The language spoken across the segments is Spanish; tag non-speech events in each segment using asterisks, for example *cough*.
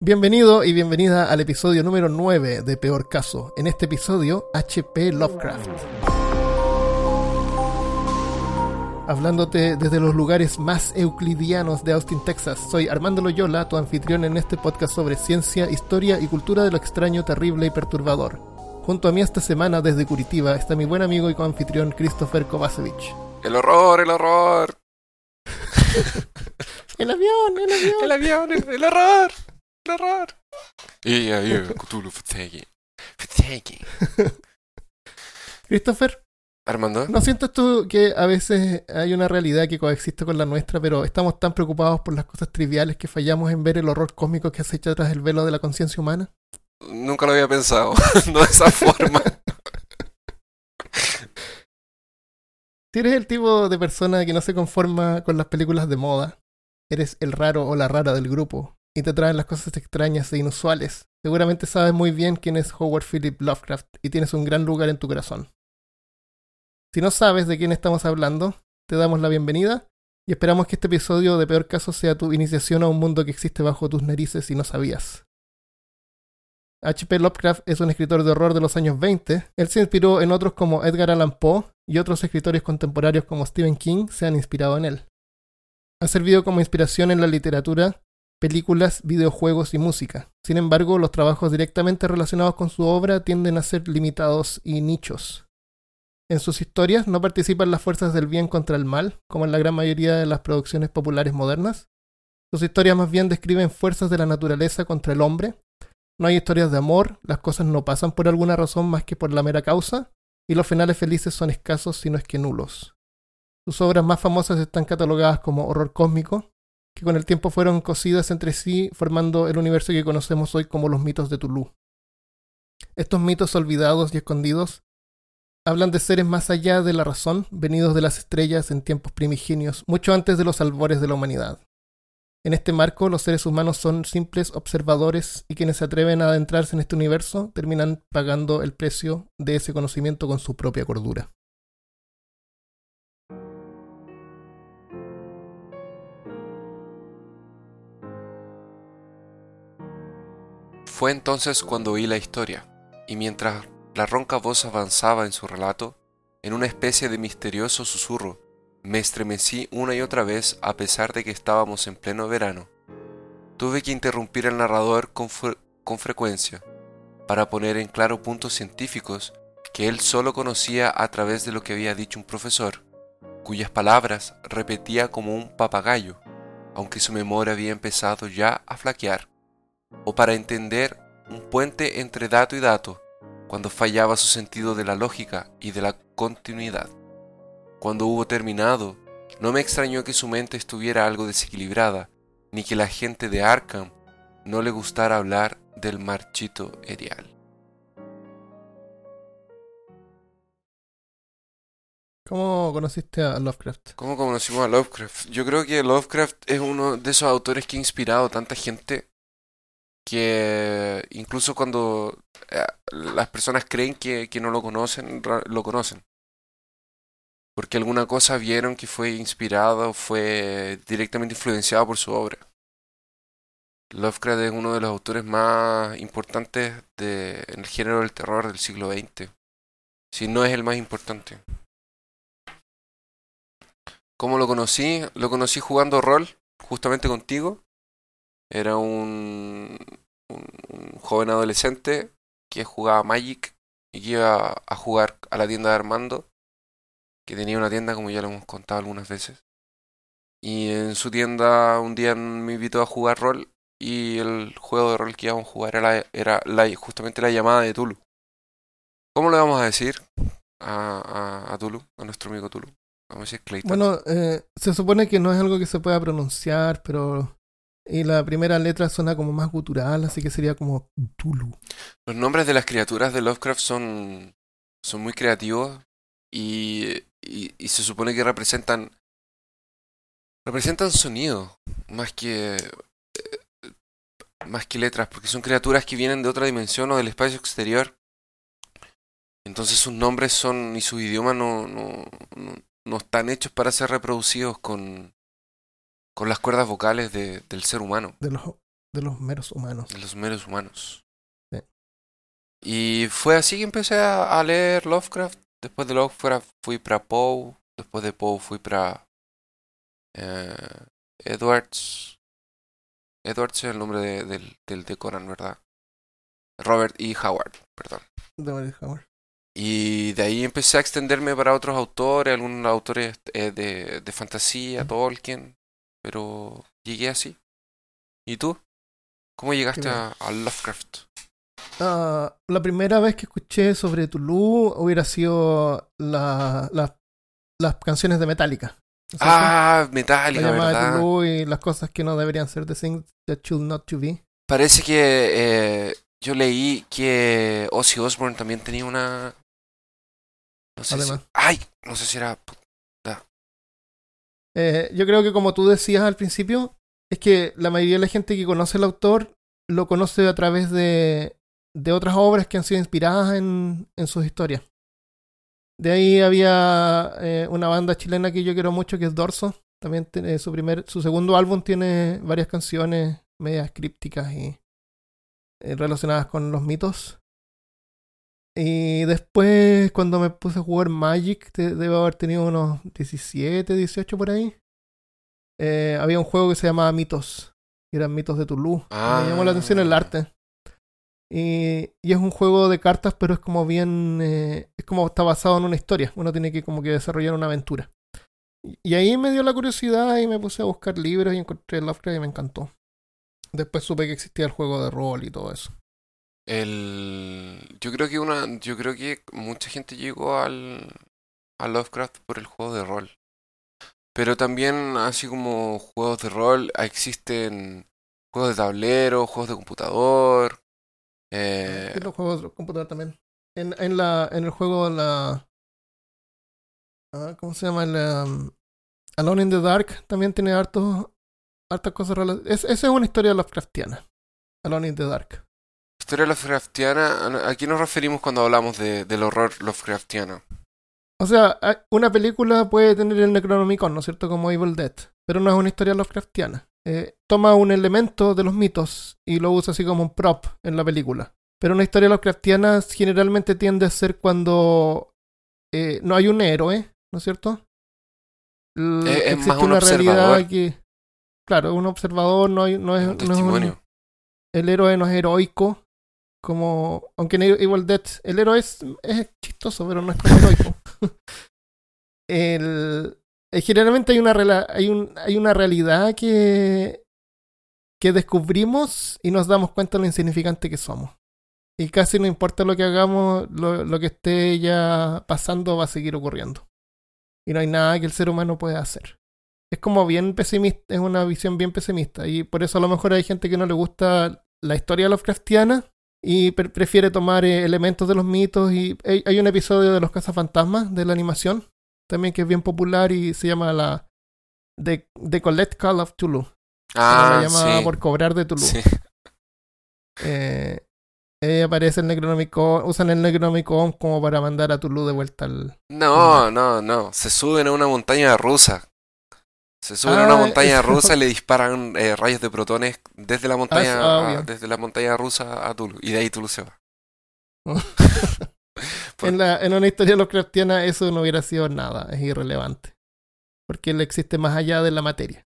Bienvenido y bienvenida al episodio número 9 de Peor Caso. En este episodio, HP Lovecraft. Hablándote desde los lugares más euclidianos de Austin, Texas, soy Armando Loyola, tu anfitrión en este podcast sobre ciencia, historia y cultura de lo extraño, terrible y perturbador. Junto a mí esta semana desde Curitiba está mi buen amigo y coanfitrión Christopher Kovacevic. El horror, el horror. *laughs* el avión, el avión. El avión, el, el horror. El horror. Y ahí, Cthulhu Fatigue. Fatigue. *laughs* Christopher, Armando. ¿no sientes tú que a veces hay una realidad que coexiste con la nuestra, pero estamos tan preocupados por las cosas triviales que fallamos en ver el horror cósmico que acecha tras el velo de la conciencia humana? Nunca lo había pensado. *laughs* no de esa forma. *laughs* Si eres el tipo de persona que no se conforma con las películas de moda, eres el raro o la rara del grupo y te traen las cosas extrañas e inusuales, seguramente sabes muy bien quién es Howard Philip Lovecraft y tienes un gran lugar en tu corazón. Si no sabes de quién estamos hablando, te damos la bienvenida y esperamos que este episodio de Peor Caso sea tu iniciación a un mundo que existe bajo tus narices y no sabías. H.P. Lovecraft es un escritor de horror de los años 20. Él se inspiró en otros como Edgar Allan Poe y otros escritores contemporáneos como Stephen King se han inspirado en él. Ha servido como inspiración en la literatura, películas, videojuegos y música. Sin embargo, los trabajos directamente relacionados con su obra tienden a ser limitados y nichos. En sus historias no participan las fuerzas del bien contra el mal, como en la gran mayoría de las producciones populares modernas. Sus historias más bien describen fuerzas de la naturaleza contra el hombre, no hay historias de amor, las cosas no pasan por alguna razón más que por la mera causa, y los finales felices son escasos si no es que nulos. Sus obras más famosas están catalogadas como horror cósmico, que con el tiempo fueron cosidas entre sí, formando el universo que conocemos hoy como los mitos de Tulu. Estos mitos olvidados y escondidos hablan de seres más allá de la razón, venidos de las estrellas en tiempos primigenios, mucho antes de los albores de la humanidad. En este marco, los seres humanos son simples observadores y quienes se atreven a adentrarse en este universo terminan pagando el precio de ese conocimiento con su propia cordura. Fue entonces cuando oí la historia, y mientras la ronca voz avanzaba en su relato, en una especie de misterioso susurro, me estremecí una y otra vez a pesar de que estábamos en pleno verano. Tuve que interrumpir al narrador con, fre con frecuencia para poner en claro puntos científicos que él solo conocía a través de lo que había dicho un profesor, cuyas palabras repetía como un papagayo, aunque su memoria había empezado ya a flaquear, o para entender un puente entre dato y dato, cuando fallaba su sentido de la lógica y de la continuidad. Cuando hubo terminado, no me extrañó que su mente estuviera algo desequilibrada, ni que la gente de Arkham no le gustara hablar del marchito erial. ¿Cómo conociste a Lovecraft? ¿Cómo conocimos a Lovecraft? Yo creo que Lovecraft es uno de esos autores que ha inspirado a tanta gente que incluso cuando eh, las personas creen que, que no lo conocen, lo conocen porque alguna cosa vieron que fue inspirado o fue directamente influenciado por su obra. Lovecraft es uno de los autores más importantes de, en el género del terror del siglo XX, si no es el más importante. ¿Cómo lo conocí? Lo conocí jugando rol, justamente contigo. Era un, joven adolescente que jugaba Magic y que iba a jugar a la tienda de Armando que tenía una tienda, como ya lo hemos contado algunas veces. Y en su tienda un día me invitó a jugar rol y el juego de rol que íbamos a jugar era, era la, justamente la llamada de Tulu. ¿Cómo le vamos a decir a, a, a Tulu, a nuestro amigo Tulu? Vamos a decir. Bueno, eh, se supone que no es algo que se pueda pronunciar, pero... Y la primera letra suena como más gutural, así que sería como Tulu. Los nombres de las criaturas de Lovecraft son, son muy creativos y y, se supone que representan representan sonido más que eh, más que letras porque son criaturas que vienen de otra dimensión o del espacio exterior entonces sus nombres son y su idioma no, no, no, no están hechos para ser reproducidos con con las cuerdas vocales de, del ser humano De los, De los meros humanos. de los meros humanos. Sí. Y fue así que empecé a, leer Lovecraft. Después de Lovecraft fui para Poe. Después de Poe fui para eh, Edwards. Edwards es el nombre de- del, del de Conan, ¿verdad? Robert E. Howard, perdón. De David Howard. Y de ahí empecé a extenderme para otros autores, algunos autores eh, de, de fantasía, Tolkien, pero llegué así. ¿Y tú? ¿Cómo llegaste a, a Lovecraft? Ah, la primera vez que escuché sobre Tulu hubiera sido la, la- las canciones de Metallica. Ah, la Metallica, de ¿verdad? Y las cosas que no deberían ser the things that should not to be. Parece que eh, yo leí que Ozzy Osbourne también tenía una... No sé si... Además. ¡Ay! No sé si era... Eh, yo creo que como tú decías al principio, es que la mayoría de la gente que conoce al autor lo conoce a través de, de otras obras que han sido inspiradas en, en sus historias. De ahí había eh, una banda chilena que yo quiero mucho que es Dorso. También tiene su primer, su segundo álbum tiene varias canciones medias crípticas y eh, relacionadas con los mitos. Y después, cuando me puse a jugar Magic, te- debo haber tenido unos 17, 18 por ahí. eh, había un juego que se llamaba Mitos, que eran mitos de Tulu. Ah. Me llamó la atención el arte. Y, y es un juego de cartas, pero es como bien. eh, es como está basado en una historia. Uno tiene que como que desarrollar una aventura. Y, y ahí me dio la curiosidad y me puse a buscar libros y encontré Lovecraft y me encantó. Después supe que existía el juego de rol y todo eso. El... Yo creo que una... Yo creo que mucha gente llegó al... a Lovecraft por el juego de rol. Pero también, así como juegos de rol, existen juegos de tablero, juegos de computador. Eh, los juegos de computador también. En, en, la, en el juego, la. ah, ¿Cómo se llama? El, um, Alone in the Dark también tiene hartos, hartas cosas relacionadas. esa es una historia Lovecraftiana. Alone in the Dark. Historia Lovecraftiana, ¿a qué nos referimos cuando hablamos de, del horror Lovecraftiano? O sea, una película puede tener el Necronomicon, ¿no es cierto? Como Evil Dead. Pero no es una historia Lovecraftiana. Eh, toma un elemento de los mitos y lo usa así como un prop en la película. Pero una historia Lovecraftiana generalmente tiende a ser cuando eh, no hay un héroe, ¿no es cierto? L- Es- existe más un una realidad que. Claro, un observador no, hay, no es, Un no es un- el héroe no es heroico. Como. Aunque en Evil Dead el héroe es, es chistoso, pero no es como heroico. *laughs* el, eh, generalmente hay una, hay, un, hay una realidad que, que descubrimos y nos damos cuenta de lo insignificante que somos. Y casi no importa lo que hagamos, lo, lo que esté ya pasando va a seguir ocurriendo. Y no hay nada que el ser humano pueda hacer. Es como bien pesimista, es una visión bien pesimista. Y por eso a lo mejor hay gente que no le gusta la historia Lovecraftiana y pre- prefiere tomar eh, elementos de los mitos. Y hay, hay un episodio de los cazafantasmas de la animación también que es bien popular y se llama la The, The Collect Call of Tulu. Ah, se llama sí. por cobrar de Tulu. sí. *laughs* Eh, eh, aparece el Necronomicon, usan el Necronomicon como para mandar a Tulu de vuelta al... No, no, no. Se suben a una montaña rusa. Se suben a una Ah, montaña eso. rusa y le *laughs* disparan eh, rayos de protones desde la montaña Ah, ah, a- obvio. desde la montaña rusa a Tulu. Y de ahí Tulu se va. *laughs* Por- En, la, en una historia Lovecraftiana eso no hubiera sido nada, es irrelevante. Porque él existe más allá de la materia.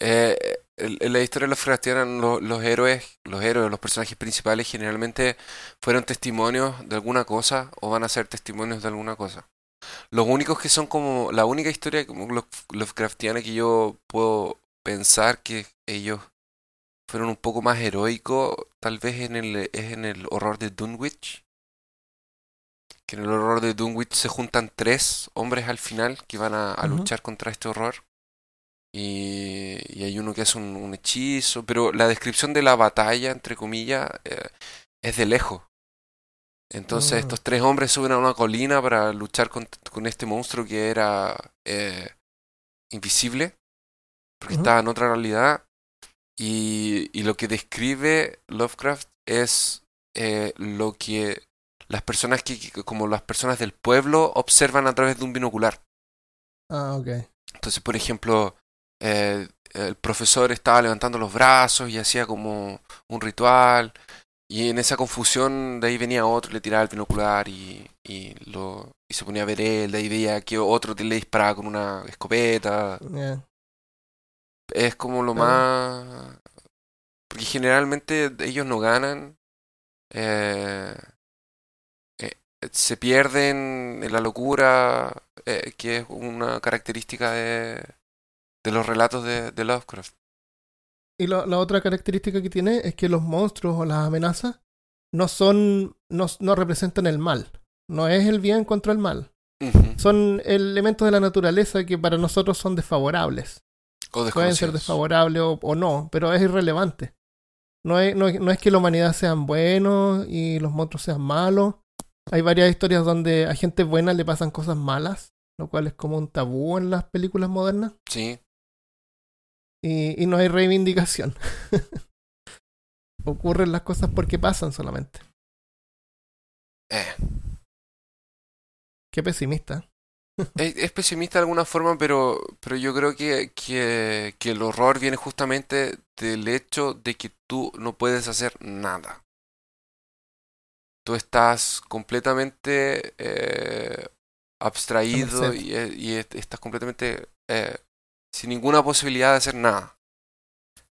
Eh, en la historia de los Lovecraftiana, lo- los héroes, los héroes, los personajes principales generalmente fueron testimonios de alguna cosa o van a ser testimonios de alguna cosa. Los únicos que son como la única historia como Love- Lovecraftiana que yo puedo pensar que ellos fueron un poco más heroicos, tal vez en el, es en el horror de Dunwich. Que en el horror de Dunwich se juntan tres hombres al final que van a, luchar contra este horror. Y, y hay uno que hace un, un hechizo, pero la descripción de la batalla, entre comillas, eh, es de lejos. Entonces Mm. estos tres hombres suben a una colina para luchar con, con este monstruo que era eh, invisible, porque estaba en otra realidad. Y, y lo que describe Lovecraft es eh, lo que las personas que, que- como las personas del pueblo observan a través de un binocular. Ah, ok. Entonces, por ejemplo, eh, el profesor estaba levantando los brazos y hacía como un ritual. Y en esa confusión de ahí venía otro, le tiraba el binocular y, y, lo, y se ponía a ver él, de ahí veía que otro le disparaba con una escopeta. Yeah. Es como lo más... Porque generalmente ellos no ganan. eh, eh, se pierden en la locura, eh, que es una característica de, de los relatos de, de Lovecraft. Y la otra característica que tiene es que los monstruos o las amenazas no son, no, no representan el mal. No es el bien contra el mal. Son elementos de la naturaleza que para nosotros son desfavorables. O Pueden ser desfavorables o, o no, pero es irrelevante. No es, no, no es que la humanidad sean buenos y los monstruos sean malos. Hay varias historias donde a gente buena le pasan cosas malas, lo cual es como un tabú en las películas modernas. Sí, Y, y no hay reivindicación. *laughs* Ocurren las cosas porque pasan solamente. eh. Qué pesimista. *laughs* Es, es pesimista de alguna forma, pero, pero yo creo que, que, que el horror viene justamente del hecho de que tú no puedes hacer nada. Tú estás completamente eh, abstraído y, y est- estás completamente eh, sin ninguna posibilidad de hacer nada.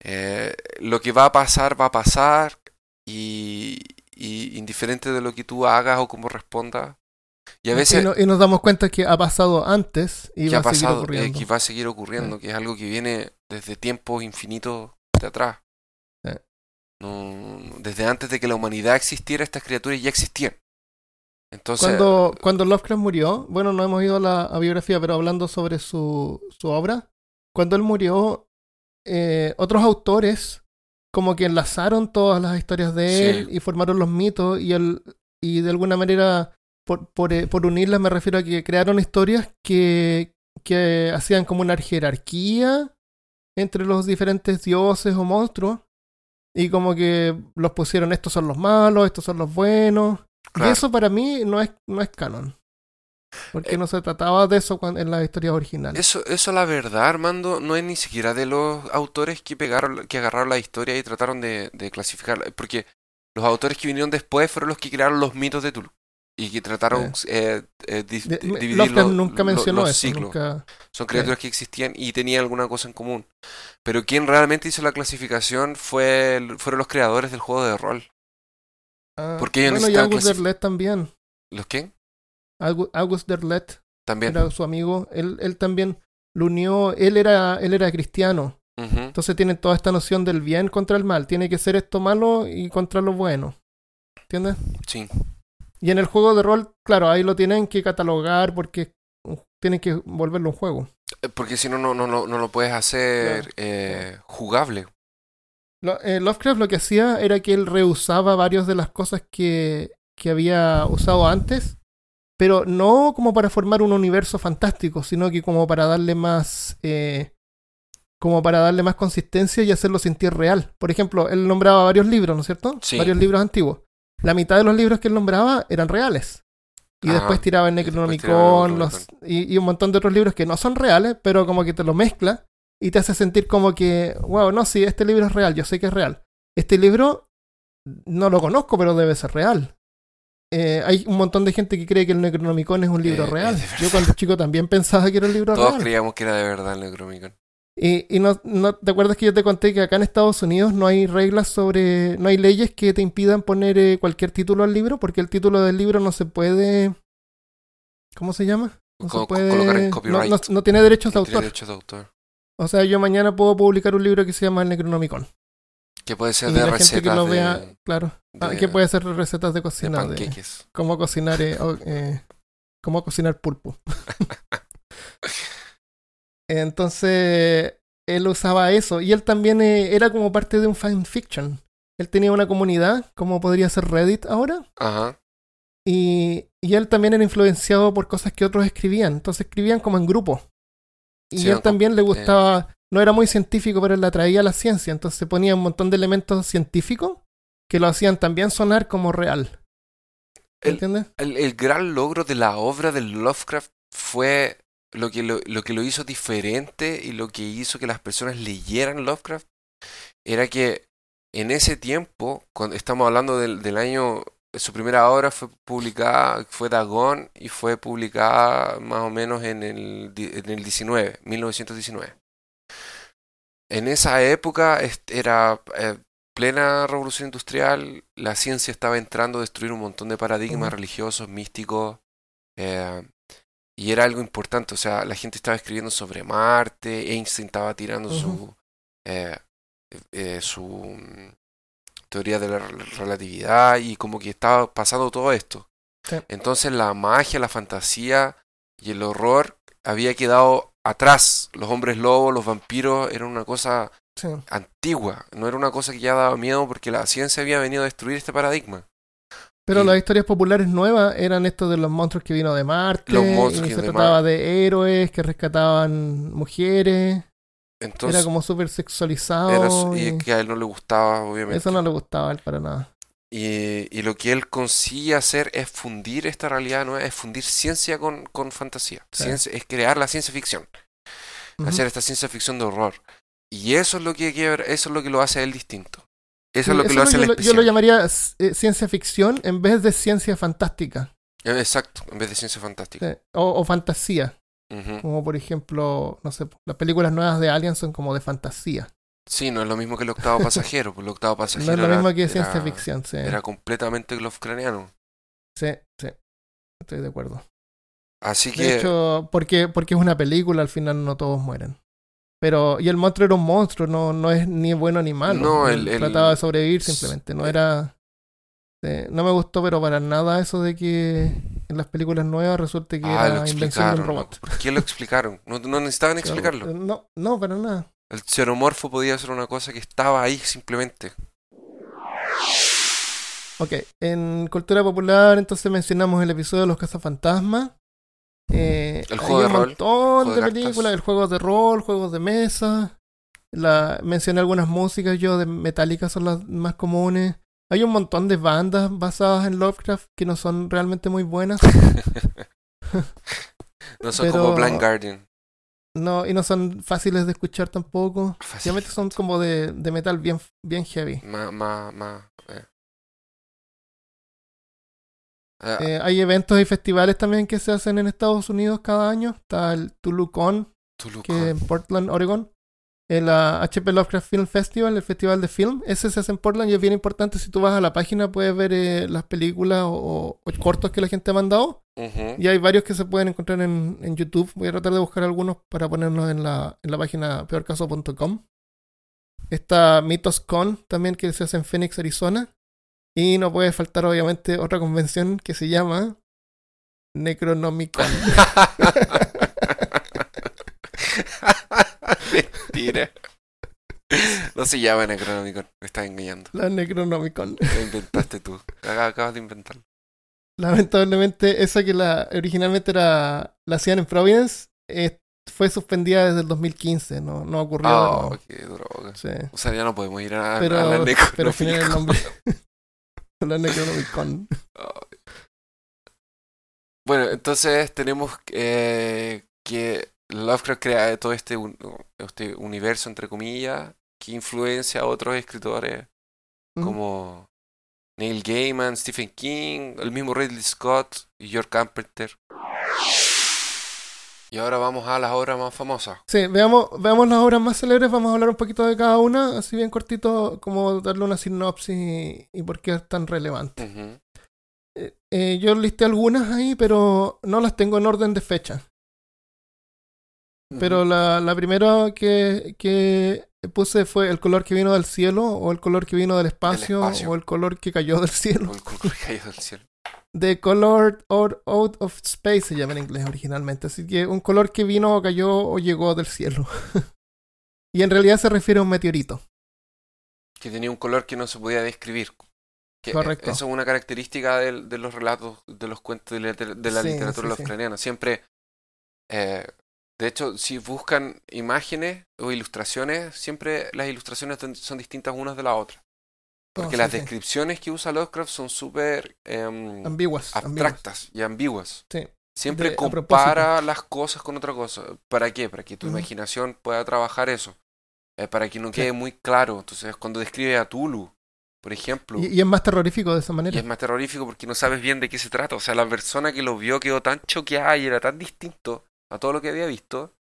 Eh, lo que va a pasar, va a pasar y, y indiferente de lo que tú hagas o cómo respondas. Y a veces y, no- y nos damos cuenta que ha pasado antes y que va ha a seguir pasado, eh, ocurriendo. que va a seguir ocurriendo, que es algo que viene desde tiempos infinitos de atrás. Sí. No, desde antes de que la humanidad existiera, estas criaturas ya existían. Entonces, Cuando, cuando Lovecraft murió, bueno, no hemos ido a la a biografía, pero hablando sobre su, su obra, cuando él murió, eh, otros autores como que enlazaron todas las historias de Sí. él y formaron los mitos y, él, y de alguna manera, por, por, eh, por unirlas me refiero a que crearon historias que, que hacían como una jerarquía entre los diferentes dioses o monstruos y como que los pusieron estos son los malos, estos son los buenos. Claro. Y eso para mí no es, no es canon. Porque Eh, no se trataba de eso en las historias originales. eso, eso la verdad, Armando, no es ni siquiera de los autores que pegaron, que agarraron la historia y trataron de, de clasificarla. Porque los autores que vinieron después fueron los que crearon los mitos de Tulu. Y que trataron eh, eh, di- De- dividir nunca mencionó los eso. Nunca, Son criaturas que existían y tenían alguna cosa en común. Pero quien realmente hizo la clasificación fue fueron los creadores del juego de rol. Ah, Porque ellos bueno, y también. ¿Los qué? August Derlet También. era su amigo. Él, él también lo unió. Él era, él era cristiano. Entonces tienen toda esta noción del bien contra el mal. Tiene que ser esto malo y contra lo bueno. ¿Entiendes? Sí. Y en el juego de rol, claro, ahí lo tienen que catalogar porque tienen que volverlo un juego. Eh, Porque si no, no, no, no, no lo puedes hacer Claro, eh, jugable. Lo- eh, Lovecraft lo que hacía era que él reusaba varias de las cosas que, que había usado antes, pero no como para formar un universo fantástico, sino que como para darle más eh, como para darle más consistencia y hacerlo sentir real. Por ejemplo, él nombraba varios libros, ¿no es cierto? Sí. Varios libros antiguos. La mitad de los libros que él nombraba eran reales. Y Ajá, después tiraba el Necronomicon los- y, y un montón de otros libros que no son reales, pero como que te lo mezcla y te hace sentir como que, wow, no, sí, este libro es real, yo sé que es real. Este libro no lo conozco, pero debe ser real. Eh, hay un montón de gente que cree que el Necronomicon es un libro Eh, real. Yo cuando chico también pensaba que era un libro Todos real. creíamos que era de verdad el Necromicon. Y, y no, no, ¿te acuerdas que yo te conté que acá en Estados Unidos no hay reglas sobre, no hay leyes que te impidan poner eh, cualquier título al libro? Porque el título del libro no se puede, ¿cómo se llama? No Co- se puede, en no- tiene derechos de autor. derechos de autor. O sea, yo mañana puedo publicar un libro que se llama El Necronomicon. Que puede ser Y de la gente que recetas lo de, vea, claro, ah, que puede ser recetas de cocina, de, cómo cocinar, eh, eh, cómo cocinar pulpo. *laughs* Entonces, él usaba eso. Y él también eh, era como parte de un fanfiction. Él tenía una comunidad, como podría ser Reddit ahora. Ajá. Y, y él también era influenciado por cosas que otros escribían. Entonces escribían como en grupo. Y Sí, él también le gustaba, no era muy científico, pero le atraía la ciencia. Entonces ponía un montón de elementos científicos que lo hacían también sonar como real. ¿Entiendes? El, el gran logro de la obra de Lovecraft fue lo que lo, lo que lo hizo diferente y lo que hizo que las personas leyeran Lovecraft era que en ese tiempo, cuando estamos hablando del, del año, su primera obra fue publicada, fue Dagon y fue publicada más o menos en el, en el 19, 1919. En esa época era eh, plena revolución industrial, la ciencia estaba entrando a destruir un montón de paradigmas religiosos, místicos, eh, y era algo importante, o sea, la gente estaba escribiendo sobre Marte, Einstein estaba tirando su, eh, eh, su mm, teoría de la rel- relatividad y como que estaba pasando todo esto. Sí. Entonces la magia, la fantasía y el horror había quedado atrás. Los hombres lobos, los vampiros eran una cosa Sí. antigua, no era una cosa que ya daba miedo porque la ciencia había venido a destruir este paradigma. Pero Y- las historias populares nuevas eran estos de los monstruos que vino de Marte. Los monstruos y que se de trataba Mar- de héroes que rescataban mujeres. Entonces, era como súper sexualizado. era y y que a él no le gustaba, obviamente. eso no le gustaba a él para nada. Y, y lo que él consigue hacer es fundir esta realidad nueva, es fundir ciencia con, con fantasía. Sí. Ciencia- es crear la ciencia ficción, hacer esta ciencia ficción de horror. Y eso es lo que eso es lo que lo hace a él distinto. Eso Sí, es lo que lo hace yo, él lo- yo especial. lo llamaría eh, ciencia ficción en vez de ciencia fantástica. Eh, Exacto, en vez de ciencia fantástica. Sí, O, o fantasía. Como por ejemplo, no sé, las películas nuevas de Alien son como de fantasía. Sí, no es lo mismo que el octavo *laughs* pasajero, porque el octavo No pasajero es lo era- mismo que era- ciencia ficción. Sí, era completamente Lovecraftiano. sí, sí. Estoy de acuerdo. Así De que hecho, porque, porque es una película, al final no todos mueren. Pero, y el monstruo era un monstruo, no, no es ni bueno ni malo. No, Él el- el- trataba de sobrevivir simplemente, no eh, era... eh, no me gustó, pero para nada eso de que en las películas nuevas resulte que ah, era invención de un robot. ¿no? ¿Por qué lo explicaron? No, no necesitaban *laughs* explicarlo. No, no, para nada. El xenomorfo podía ser una cosa que estaba ahí simplemente. Ok, en cultura popular entonces mencionamos el episodio de los cazafantasmas. Eh, El hay juego de un rol, montón de películas, el juego de rol, juegos de mesa. La, mencioné algunas músicas yo de Metallica son las más comunes. Hay un montón de bandas basadas en Lovecraft que no son realmente muy buenas. *laughs* *laughs* No son Pero- como Blind Guardian. No, y no son fáciles de escuchar tampoco. Realmente son como de, de metal bien, bien heavy. Más, más, más. eh. Ah, Eh, hay eventos y festivales también que se hacen en Estados Unidos cada año. Está el TuluCon, Tulucón. que en Portland, Oregon. El HP Lovecraft Film Festival, el festival de film. Ese se hace en Portland y es bien importante. Si tú vas a la página puedes ver eh, las películas o, o cortos que la gente ha mandado. Y hay varios que se pueden encontrar en, en YouTube. Voy a tratar de buscar algunos para ponerlos en la, en la página peorcaso.com. Está MythosCon también que se hace en Phoenix, Arizona. Y no puede faltar obviamente otra convención que se llama Necronomicon. *laughs* Mentira. No se llama Necronomicon, me estás engañando. la Necronomicon. Lo inventaste tú. Acabas de inventarlo. Lamentablemente esa que la originalmente era la hacían en Providence eh, fue suspendida desde el 2015. No, no ocurrió. de Oh, qué droga. Sí. O sea, ya no podemos ir a, a Pero, la pero al final el Necronomicon. nombre. *laughs* *laughs* la Necronomicon. Bueno, entonces tenemos eh, que Lovecraft crea todo este, un- este universo, entre comillas, que influencia a otros escritores como Neil Gaiman, Stephen King, el mismo Ridley Scott y George Carpenter. Y ahora vamos a las obras más famosas. Sí, veamos, veamos las obras más célebres, vamos a hablar un poquito de cada una, así bien cortito, como darle una sinopsis y, y por qué es tan relevante. Eh, eh, yo listé algunas ahí, pero no las tengo en orden de fecha. Pero la, la primera que, que puse fue el color que vino del cielo, o el color que vino del espacio, espacio. o el color que cayó del cielo. O el color que cayó del cielo. The Color or Out of Space se llama en inglés originalmente. Así que un color que vino o cayó o llegó del cielo. *laughs* y en realidad se refiere a un meteorito. Que tenía un color que no se podía describir. Que, Correcto. Eso es una característica de, los relatos, de los cuentos de, la Sí, literatura sí, sí. lovecraftiana. Siempre, eh, de hecho, si buscan imágenes o ilustraciones, siempre las ilustraciones son- distintas unas de la otra. Porque las sí, descripciones que usa Lovecraft son súper em, Ambiguas. ambiguas. abstractas y ambiguas. Sí. siempre De- compara las cosas con otra cosa. ¿Para qué? Para que tu imaginación pueda trabajar eso. Eh, para que no quede muy claro. Entonces, cuando describe a Tulu, por ejemplo, Y, y es más terrorífico de esa y manera. es más terrorífico porque no sabes bien de qué se trata. O sea, la persona que lo vio quedó tan choqueada y era tan distinto a todo lo que había visto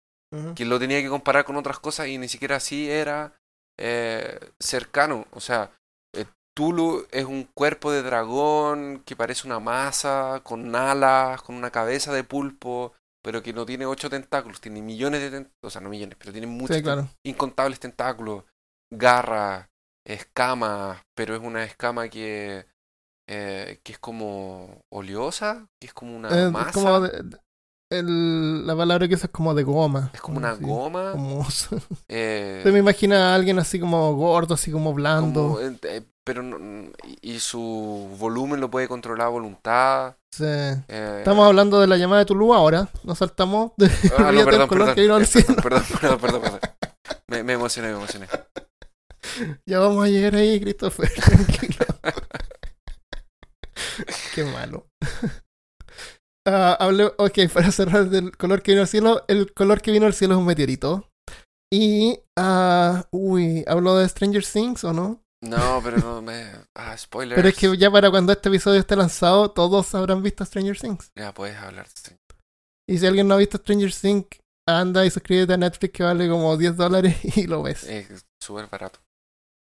que lo tenía que comparar con otras cosas y ni siquiera así era eh, cercano. O sea, eh, Tulu es un cuerpo de dragón que parece una masa, con alas, con una cabeza de pulpo, pero que no tiene ocho tentáculos, tiene millones de tentáculos, o sea, no millones, pero tiene muchos, Sí, claro. incontables tentáculos, garras, escamas, pero es una escama que, eh, que es como oleosa, que es como una Eh, masa, como de- de- el- la palabra que usa es como de goma. es como una así, goma. como- eh, Se me imagina a alguien así como gordo, así como blando. como, eh, eh, pero no- y, su volumen lo puede controlar a voluntad. Sí. eh, Estamos hablando de la llamada de Tulu ahora. Nos saltamos de ah, no, *laughs* perdón, color perdón, que vino perdón, perdón, perdón, perdón. Me, me emocioné, me emocioné. *laughs* Ya vamos a llegar ahí, Christopher. Tranquilo. *laughs* Qué malo. Hablé- ok, *laughs* para cerrar del color que vino al cielo, el color que vino al cielo es un meteorito. Y, ah, uy, ¿hablo de Stranger Things o no? No, pero no me. Ah, spoilers. Pero es que ya para cuando este episodio esté lanzado, todos habrán visto Stranger Things. Ya puedes hablar. sí. Y si alguien no ha visto Stranger Things, anda y suscríbete a Netflix que vale como 10 dólares *laughs* y lo ves. Es súper barato.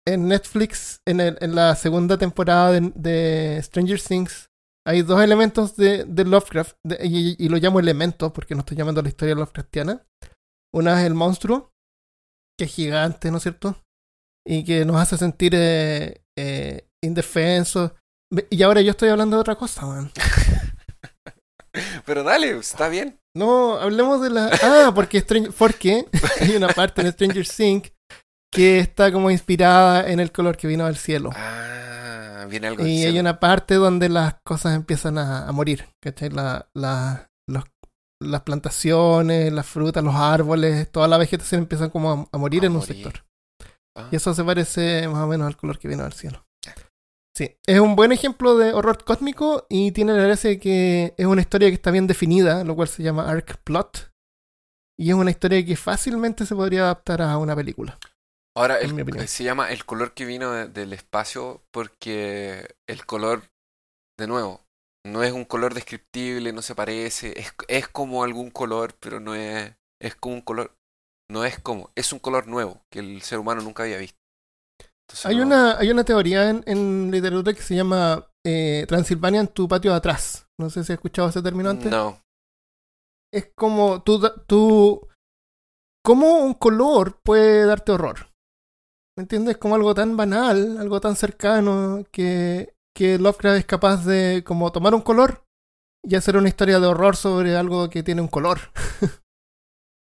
en Netflix, en, el- en la segunda temporada de, de Stranger Things, hay dos elementos de, de Lovecraft, de- y, y lo llamo elementos porque no estoy llamando la historia Lovecraftiana. Una es el monstruo, que es gigante, ¿no es cierto? Y que nos hace sentir eh, eh, indefensos. Y ahora yo estoy hablando de otra cosa, man. *laughs* Pero dale, está bien. No, hablemos de la. Ah, porque, Stranger... porque hay una parte en Stranger Things que está como inspirada en el color que vino del cielo. Ah, viene algo Y hay una parte donde las cosas empiezan a, a morir, ¿cachai? La, la- los- las plantaciones, las frutas, los árboles, toda la vegetación empiezan como a, a morir A en un sector. Ah, Y eso se parece más o menos al color que vino del cielo. Sí, es un buen ejemplo de horror cósmico y tiene la gracia de que es una historia que está bien definida, lo cual se llama arc plot. Y es una historia que fácilmente se podría adaptar a una película. Ahora, el- se llama el color que vino de- del espacio porque el color, de nuevo, no es un color descriptible, no se parece, es, es como algún color, pero no es, es como un color, no es como, es un color nuevo que el ser humano nunca había visto. Entonces, Hay no- una, hay una teoría en, en literatura que se llama eh, Transilvania en tu patio de atrás. No sé si has escuchado ese término antes. No, Es como tú, tú... ¿Cómo un color puede darte horror? ¿Me entiendes? Como algo tan banal, algo tan cercano, que, que Lovecraft es capaz de como tomar un color y hacer una historia de horror sobre algo que tiene un color. *laughs*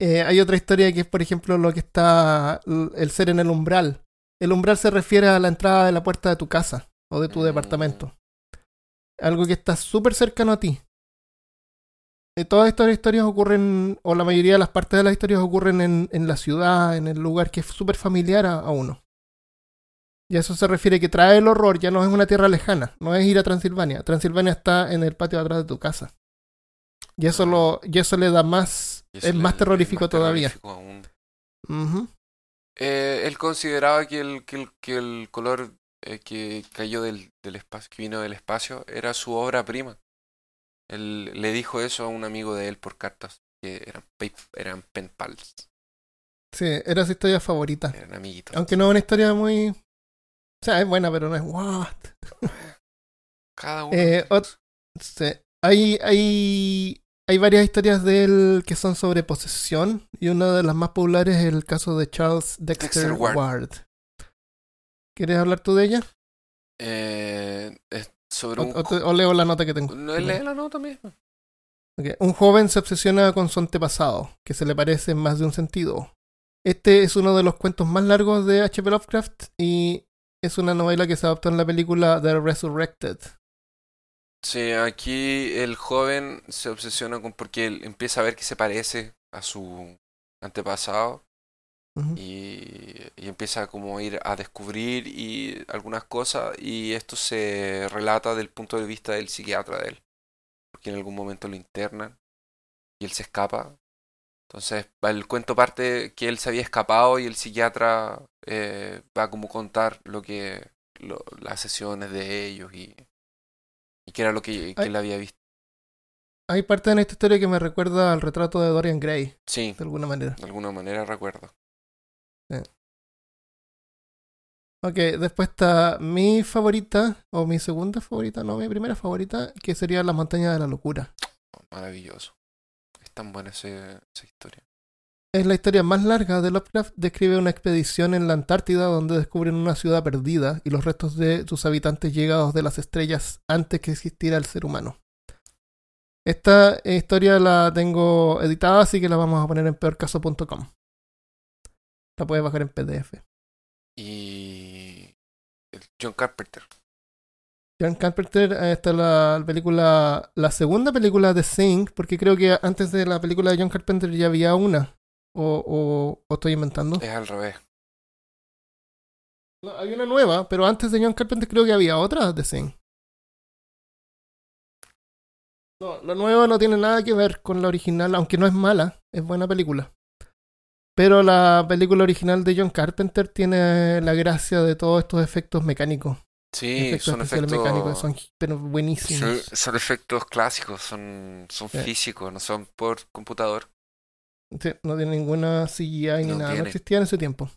Eh, hay otra historia que es, por ejemplo, lo que está el ser en el umbral. El umbral se refiere a la entrada de la puerta de tu casa o de tu Mm. departamento. Algo que está súper cercano a ti. Eh, todas estas historias ocurren, o la mayoría de las partes de las historias ocurren en, en la ciudad, en el lugar que es súper familiar a, a uno. Y a eso se refiere que trae el horror, ya no es una tierra lejana, no es ir a Transilvania. Transilvania está en el patio de atrás de tu casa. Y eso, lo, y eso le da más, es más terrorífico más todavía. terrorífico. Eh, él consideraba que el, que el, que el color eh, que cayó del, del espacio, que vino del espacio, era su obra prima. Él le dijo eso a un amigo de él por cartas, que eran, eran pen pals, Sí, era su historia favorita. eran amiguitos. Aunque no es una historia muy... O sea, es buena, pero no es... What? *laughs* Cada uno. Eh, ot- Sí. Hay, hay, hay varias historias de él que son sobre posesión y una de las más populares es el caso de Charles Dexter, Dexter Ward. Ward. ¿Quieres hablar tú de ella? Eh, es sobre O, un... o te- o leo la nota que tengo. No, lee la nota misma. Un joven se obsesiona con su antepasado, que se le parece en más de un sentido. Este es uno de los cuentos más largos de H.P. Lovecraft y es una novela que se adaptó en la película The Resurrected. Sí, aquí el joven se obsesiona con porque él empieza a ver que se parece a su antepasado Y, y empieza como a ir a descubrir y algunas cosas y esto se relata del punto de vista del psiquiatra de él porque en algún momento lo internan y él se escapa. Entonces el cuento parte que él se había escapado y el psiquiatra eh, va como contar lo que lo, las sesiones de ellos y, y qué era lo que, que él había visto. Hay parte en esta historia que me recuerda al retrato de Dorian Gray, Sí, de alguna manera. de alguna manera recuerdo. Ok, después está mi favorita, o mi segunda favorita, no, mi primera favorita, que sería La Montaña de la Locura. Maravilloso. Es tan buena ese- esa historia. Es la historia más larga de Lovecraft. Describe una expedición en la Antártida donde descubren una ciudad perdida y los restos de sus habitantes llegados de las estrellas antes que existiera el ser humano. Esta historia la tengo editada, así que la vamos a poner en peorcaso.com. La puedes bajar en PDF. Y el John Carpenter. John Carpenter, está la película, la segunda película de Sing, porque creo que antes de la película de John Carpenter ya había una. O, o, o estoy inventando. Es al revés. No, hay una nueva, pero antes de John Carpenter creo que había otra de Sing. No, la nueva no tiene nada que ver con la original, aunque no es mala, es buena película. Pero la película original de John Carpenter tiene la gracia de todos estos efectos mecánicos. Sí, efectos son efectos. mecánicos, son pero buenísimos. son, son efectos clásicos, son, son Sí. físicos, no son por computador. Sí, no tiene ninguna CGI ni No nada, no existía en ese tiempo.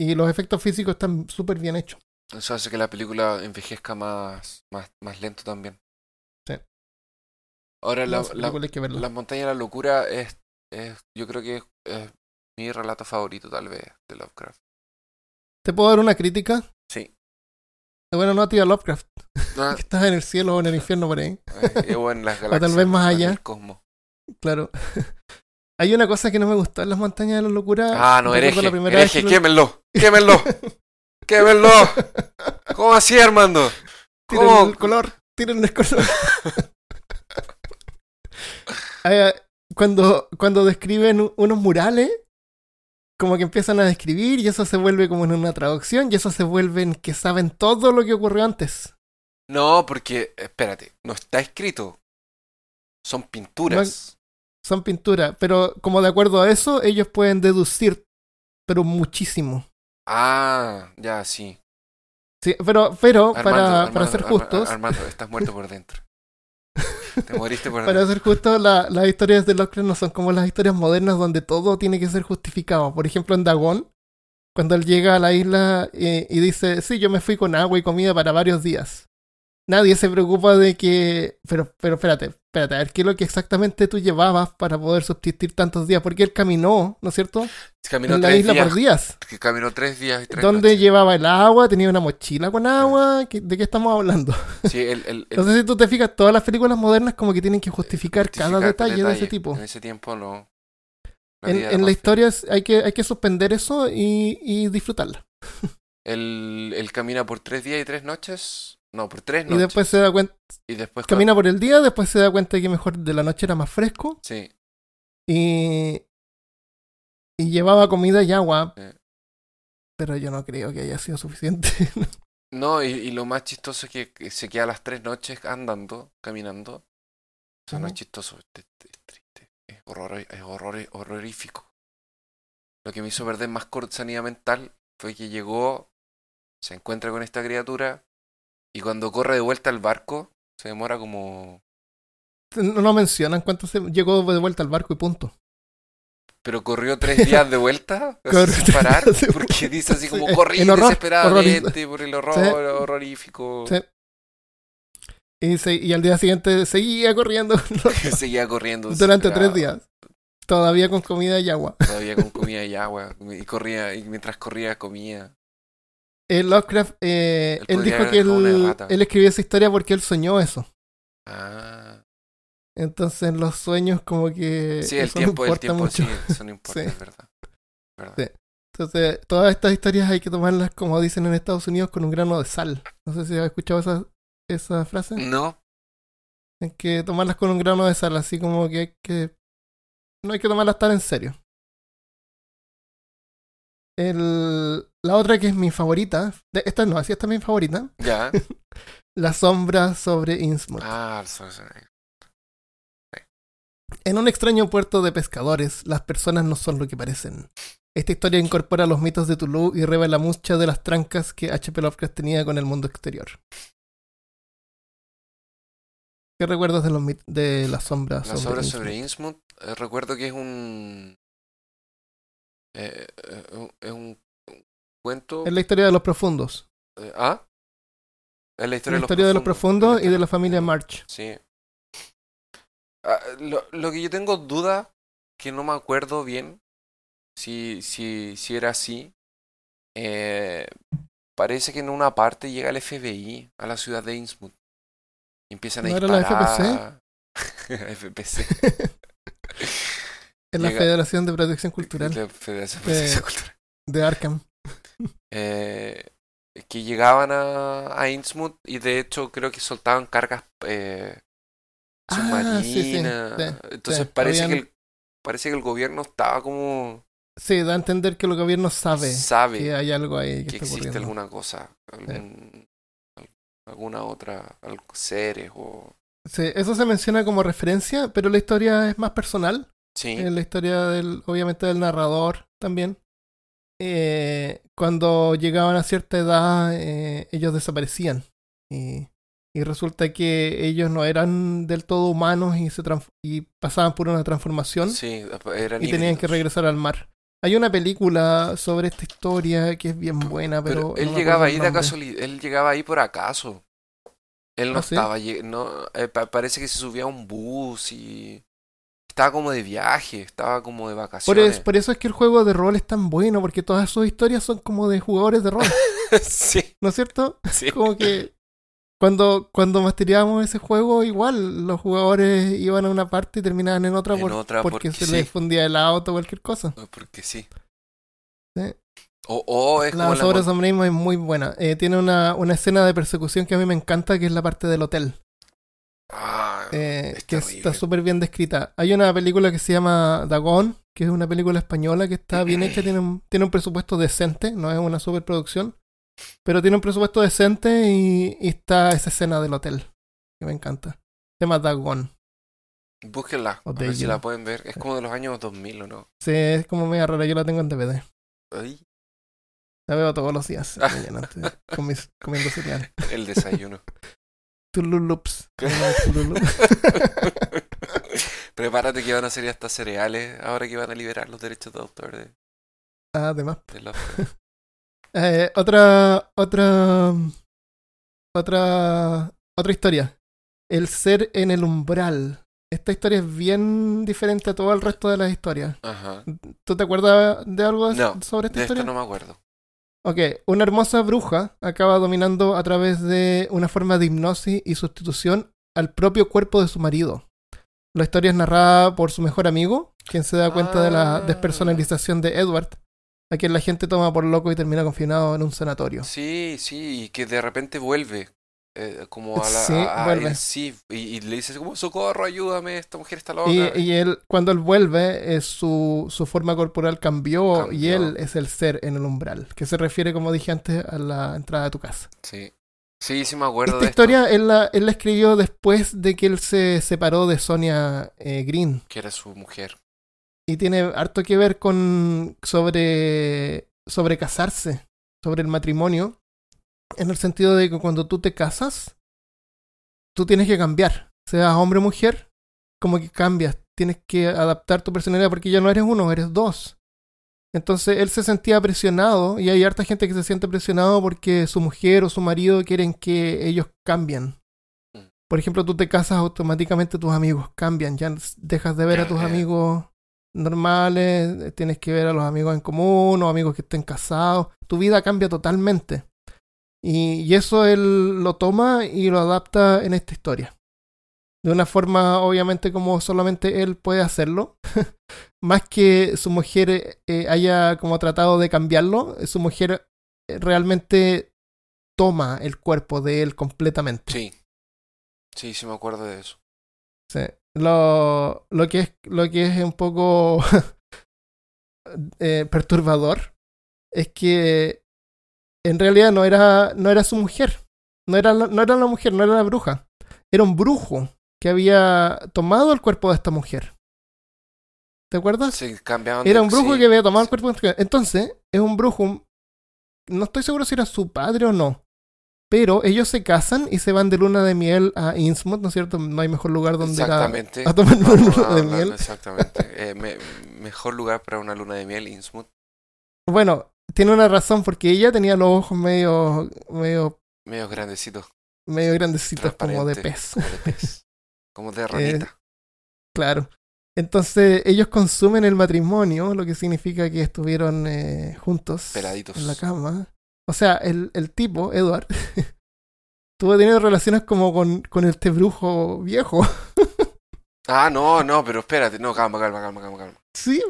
Y los efectos físicos están súper bien hechos. Eso hace que la película envejezca más, más, más lento también. Sí. Ahora, la, Esa la. Las montañas de la locura es, es yo creo que es, es mi relato favorito tal vez de Lovecraft. ¿Te puedo dar una crítica? Sí. Bueno, no a ti a Lovecraft, No, que *laughs* estás en el cielo o en el infierno por ahí. eh, o en las *laughs* tal galaxias. vez más en allá. el cosmos. Claro. *laughs* Hay una cosa que no me gustó en las montañas de la locura. Ah, no, hereje. la primera Hereje, que lo- quémenlo. Quémenlo. Quémenlo. ¿Cómo así, Armando? El color, tiren el color. Eh, cuando, cuando describen unos murales, como que empiezan a describir y eso se vuelve como en una traducción y eso se vuelve en que saben todo lo que ocurrió antes. No, porque, espérate, no está escrito. Son pinturas. Son pinturas, pero como de acuerdo a eso, ellos pueden deducir, pero muchísimo. Ah, ya, sí. Sí, pero, pero Armando, para, Armando, para ser justos, Armando, estás muerto por dentro. *laughs* Te moriste por *laughs* Para ser justo, la- las historias de Lovecraft no son como las historias modernas donde todo tiene que ser justificado. Por ejemplo, en Dagon, cuando él llega a la isla eh, y dice, sí, yo me fui con agua y comida para varios días. Nadie se preocupa de que... Pero, pero espérate, espérate, a ver, ¿qué es lo que exactamente tú llevabas para poder subsistir tantos días? Porque él caminó, ¿no es cierto? Caminó en la tres isla días. por días. que Caminó tres días y tres ¿Dónde noches. llevaba el agua? ¿Tenía una mochila con agua? ¿Qué- ¿De qué estamos hablando? Sí, el, el, el- No sé si tú te fijas, todas las películas modernas como que tienen que justificar cada detalle de ese tipo. En ese tiempo no. La En, la historia es- hay que, hay que suspender eso y, y disfrutarla. Él, él camina por tres días y tres noches. No, por tres Y noches. después se da cuenta, y después camina por el día, después se da cuenta de que mejor de la noche era más fresco Sí, y, y llevaba comida y agua. Sí. Pero yo no creo que haya sido suficiente. No, y, y lo más chistoso es que, se queda las tres noches andando, caminando. Eso no es chistoso, es, es- es triste. Es, horror, es horror, horrorífico. Lo que me hizo perder más sanidad mental fue que llegó, se encuentra con esta criatura y cuando corre de vuelta al barco se demora como... no lo mencionan cuánto se llegó de vuelta al barco y punto. Pero corrió *laughs* tres días de vuelta sin parar porque dice así como Sí, corrí horror, desesperadamente por el horror Sí. horrorífico. Sí. Y, se- y al día siguiente seguía corriendo *laughs* Seguía corriendo *laughs* durante tres días. Todavía con comida y agua. todavía con comida y agua y corría y mientras corría comía Eh, Lovecraft, eh, Él dijo que él, escribió esa historia porque él soñó eso. ah Entonces los sueños como que sí el eso no tiempo el tiempo mucho. sí eso no *laughs* importa Sí. es verdad, verdad. Sí. Entonces todas estas historias hay que tomarlas como dicen en Estados Unidos con un grano de sal. No sé si has escuchado esa, esa frase. no Hay que tomarlas con un grano de sal, así como que hay que... No hay que tomarlas tan en serio. El, la otra que es mi favorita, de- esta no, así esta es mi favorita, ya *laughs* La sombra sobre Innsmouth. ah eso- En un extraño puerto de pescadores, las personas no son lo que parecen. Esta historia incorpora los mitos de Tulu y revela muchas de las trancas que H.P. Lovecraft tenía con el mundo exterior. ¿Qué recuerdas de, los de las sombras? Las sobre obras Innsmouth? sobre Innsmouth, eh, recuerdo que es un. Eh, eh, un- es un, un cuento. Es la historia de los profundos. eh, ¿Ah? Es la historia, La historia de los profundos y de la familia March. Sí. Ah, lo, lo que yo tengo duda, que no me acuerdo bien si, si, si era así, eh, parece que en una parte llega el FBI a la ciudad de Innsmouth. Y empiezan a ¿No era la disparar. *laughs* FPC. *laughs* Es la Llega- Federación de Protección Cultural La Federación Eh, Protección Cultural. de Arkham. *laughs* Eh, que llegaban a, a Innsmouth y de hecho creo que soltaban cargas eh, Ah, sí, sí, submarinas. sí, Entonces parece Habían- que el, parece que el gobierno estaba como Sí, da a entender que el gobierno sabe, sabe que hay algo ahí que, que está existe ocurriendo. alguna cosa, algún- al- alguna otra, algo- seres o Sí, eso se menciona como referencia, pero la historia es más personal. Sí, Es la historia del, obviamente, del narrador también. Eh, cuando llegaban a cierta edad, eh, ellos desaparecían. Y, y resulta que ellos no eran del todo humanos y, se y pasaban por una transformación sí, eran y tenían que regresar al mar. Hay una película sobre esta historia que es bien buena, pero. Pero él no llegaba ahí de casualidad, él llegaba ahí por acaso. Él no ¿Ah, sí? estaba, lle- no, eh, pa- parece que se subía a un bus y estaba como de viaje, estaba como de Por, vacaciones. es- por eso es que el juego de rol es tan bueno, porque todas sus historias son como de jugadores de rol, *laughs* sí, ¿no es cierto? sí. *laughs* Como que cuando, cuando mastereábamos ese juego, igual los jugadores iban a una parte y terminaban en otra, En por- otra porque, porque se sí. les fundía el auto o cualquier cosa. Porque sí. Sí. O, o es como la obras mon- Sombrismo es muy buena. Eh, tiene una, una escena de persecución que a mí me encanta, que es la parte del hotel. Ah, eh, es que terrible. está súper bien descrita. Hay una película que se llama Dagon, que es una película española que está bien hecha, tiene un, tiene un presupuesto decente, no es una superproducción, pero tiene un presupuesto decente y, y está esa escena del hotel, que me encanta. Se llama Dagon. Búsquenla, a ver si la pueden ver. Es como de los años 2000 o no. Sí, es como media rara, yo la tengo en DVD. Ay, La veo todos los días, *laughs* Ah. mañana, antes, con mis- comiendo cereal. el desayuno. *laughs* Tululups. Tululup. *laughs* *laughs* Prepárate que van a salir hasta cereales ahora que van a liberar los derechos de autor de, Ah, además. de Lovecraft. *laughs* Eh, otra, otra, otra, otra historia. El ser en el umbral. Esta historia es bien diferente a todo el resto de las historias. Ajá. ¿Tú te acuerdas de algo No, sobre esta De historia? no me acuerdo. Ok, una hermosa bruja acaba dominando a través de una forma de hipnosis y sustitución al propio cuerpo de su marido. La historia es narrada por su mejor amigo, quien se da cuenta de la Ah. despersonalización de Edward, a quien la gente toma por loco y termina confinado en un sanatorio. Sí, sí, y que de repente vuelve. Eh, como a la. Sí, a- sí, y, y le dices como, socorro, ayúdame, esta mujer está loca. Y, y él, cuando él vuelve, eh, su, su forma corporal cambió, Cambió. y él es el ser en el umbral, que se refiere, como dije antes, a la entrada de tu casa. Sí. Sí, sí me acuerdo Esta de esto. historia él la, él la escribió después de que él se separó de Sonia eh, Green. Que era su mujer. Y tiene harto que ver con sobre, sobre casarse, sobre el matrimonio, en el sentido de que cuando tú te casas, tú tienes que cambiar, seas hombre o mujer, como que cambias, tienes que adaptar tu personalidad porque ya no eres uno, eres dos. Entonces él se sentía presionado y hay harta gente que se siente presionado porque su mujer o su marido quieren que ellos cambien. Mm. Por ejemplo, tú te casas, automáticamente tus amigos cambian, ya dejas de ver a tus amigos normales, tienes que ver a los amigos en común o amigos que estén casados, tu vida cambia totalmente. Y, y eso él lo toma y lo adapta en esta historia. De una forma, obviamente, como solamente él puede hacerlo. *laughs* Más que su mujer eh, haya como tratado de cambiarlo, eh, su mujer eh, realmente toma el cuerpo de él completamente. Sí. Sí, sí me acuerdo de eso. Sí. Lo, lo, que es, lo que es un poco *laughs* eh, perturbador es que en realidad no era, no era su mujer. No era, la, no era la mujer, no era la bruja. Era un brujo que había tomado el cuerpo de esta mujer ¿Te acuerdas? Se cambiaban de- Era un brujo sí, que había tomado el sí. cuerpo de Entonces, es un brujo. No estoy seguro si era su padre o no. Pero ellos se casan y se van de luna de miel a Innsmouth, ¿no es cierto? No hay mejor lugar donde a, Exactamente. a tomar una luna de miel. Exactamente. Eh, me- mejor lugar para una luna de miel, Innsmouth. Bueno, tiene una razón porque ella tenía los ojos medio, medio, Medio grandecito. medio grandecitos como de pez. Como de pez. *laughs* Como de ranita. Claro. Entonces ellos consumen el matrimonio, lo que significa que estuvieron eh, juntos Peladitos. en la cama. O sea, el, el tipo, Edward, *laughs* tuvo teniendo relaciones como con, con este brujo viejo. Ah, no, no, pero espérate. No, calma, calma, calma, calma, calma. sí,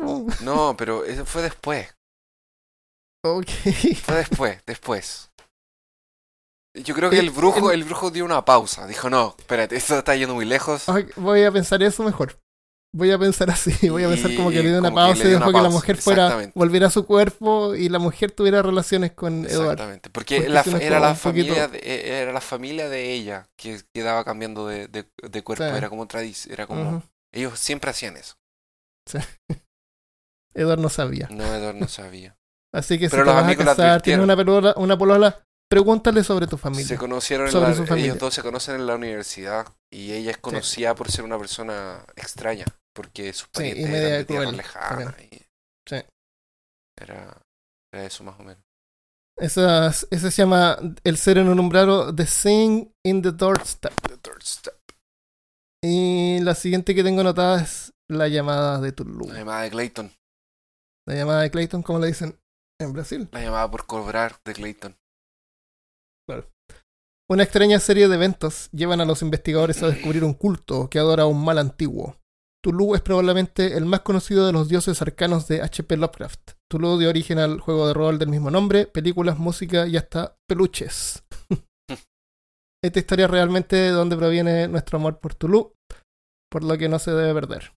No, pero eso fue después. Ok. Fue después, después. Yo creo que Eh, el brujo, el- brujo dio una pausa. Dijo, no, espérate, esto está yendo muy lejos. Voy a pensar eso mejor. Voy a pensar así, *laughs* voy a pensar como que le dio una pausa y dejó que la mujer fuera, volviera a su cuerpo y la mujer tuviera relaciones con Edward. Exactamente, porque, la no era la familia de, e- era la familia de ella que quedaba cambiando de, de, de cuerpo, Sí. era como tradición, era como ellos siempre hacían eso. *laughs* Edward no sabía. No, Edward no sabía. Así que Pero si te vas a casar, tienes una polola, una polola, pregúntale sobre tu Se familia. conocieron en la- ellos dos se conocen en la universidad y ella es conocida por ser una persona extraña, porque sus Sí, y parientes media eran de cruel lejana y Sí. era, era eso más o menos. Esas- ese se llama El ser en un The Sing in the Doorstep. The third step. Y la siguiente que tengo anotada es La llamada de Tulu. La llamada de Clayton, La llamada de Clayton, como le dicen en Brasil. la llamada por cobrar de Clayton. Una extraña serie de eventos llevan a los investigadores a descubrir un culto que adora a un mal antiguo. Tulu es probablemente el más conocido de los dioses arcanos de H.P. Lovecraft. Tulu dio origen al juego de rol del mismo nombre, películas, música y hasta peluches. *laughs* Esta historia es realmente de donde proviene nuestro amor por Tulu, por lo que no se debe perder.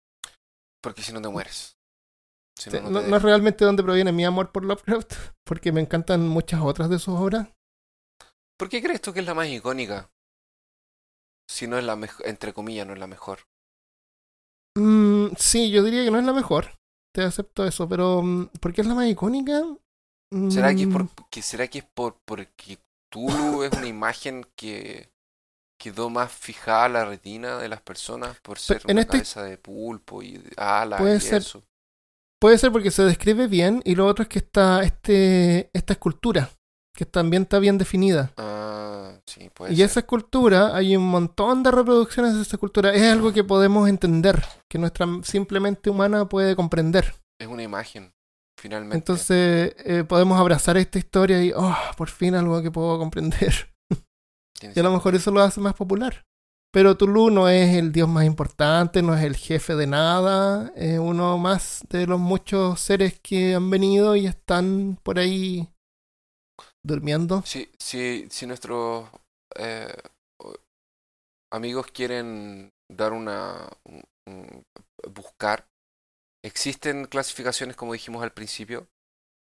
Porque si no te mueres. Si no, no no, te no es realmente donde proviene mi amor por Lovecraft, *laughs* porque me encantan muchas otras de sus obras. ¿Por qué crees tú que es la más icónica? Si no es la mejor, entre comillas, no es la mejor. Mm, sí, yo diría que no es la mejor. Te acepto eso, pero mm, ¿por qué es la más icónica? ¿Será que es Mm, por, que será que es por porque Tulu *laughs* es una imagen que quedó más fijada a la retina de las personas por ser en una este- cabeza de pulpo y alas Puede y ser. eso? Puede ser porque se describe bien y lo otro es que está este, esta escultura, que también está bien definida. Ah, sí, puede y ser. esa escultura, hay un montón de reproducciones de esa escultura. Es algo que podemos entender, que nuestra simplemente humana puede comprender. Es una imagen, finalmente. Entonces eh, podemos abrazar esta historia y, oh, por fin algo que puedo comprender. *laughs* Y a lo mejor eso lo hace más popular. Pero Tulu no es el dios más importante, no es el jefe de nada, es uno más de los muchos seres que han venido y están por ahí durmiendo. Si, si, si nuestros eh, amigos quieren dar una. un- un- buscar, existen clasificaciones, como dijimos al principio.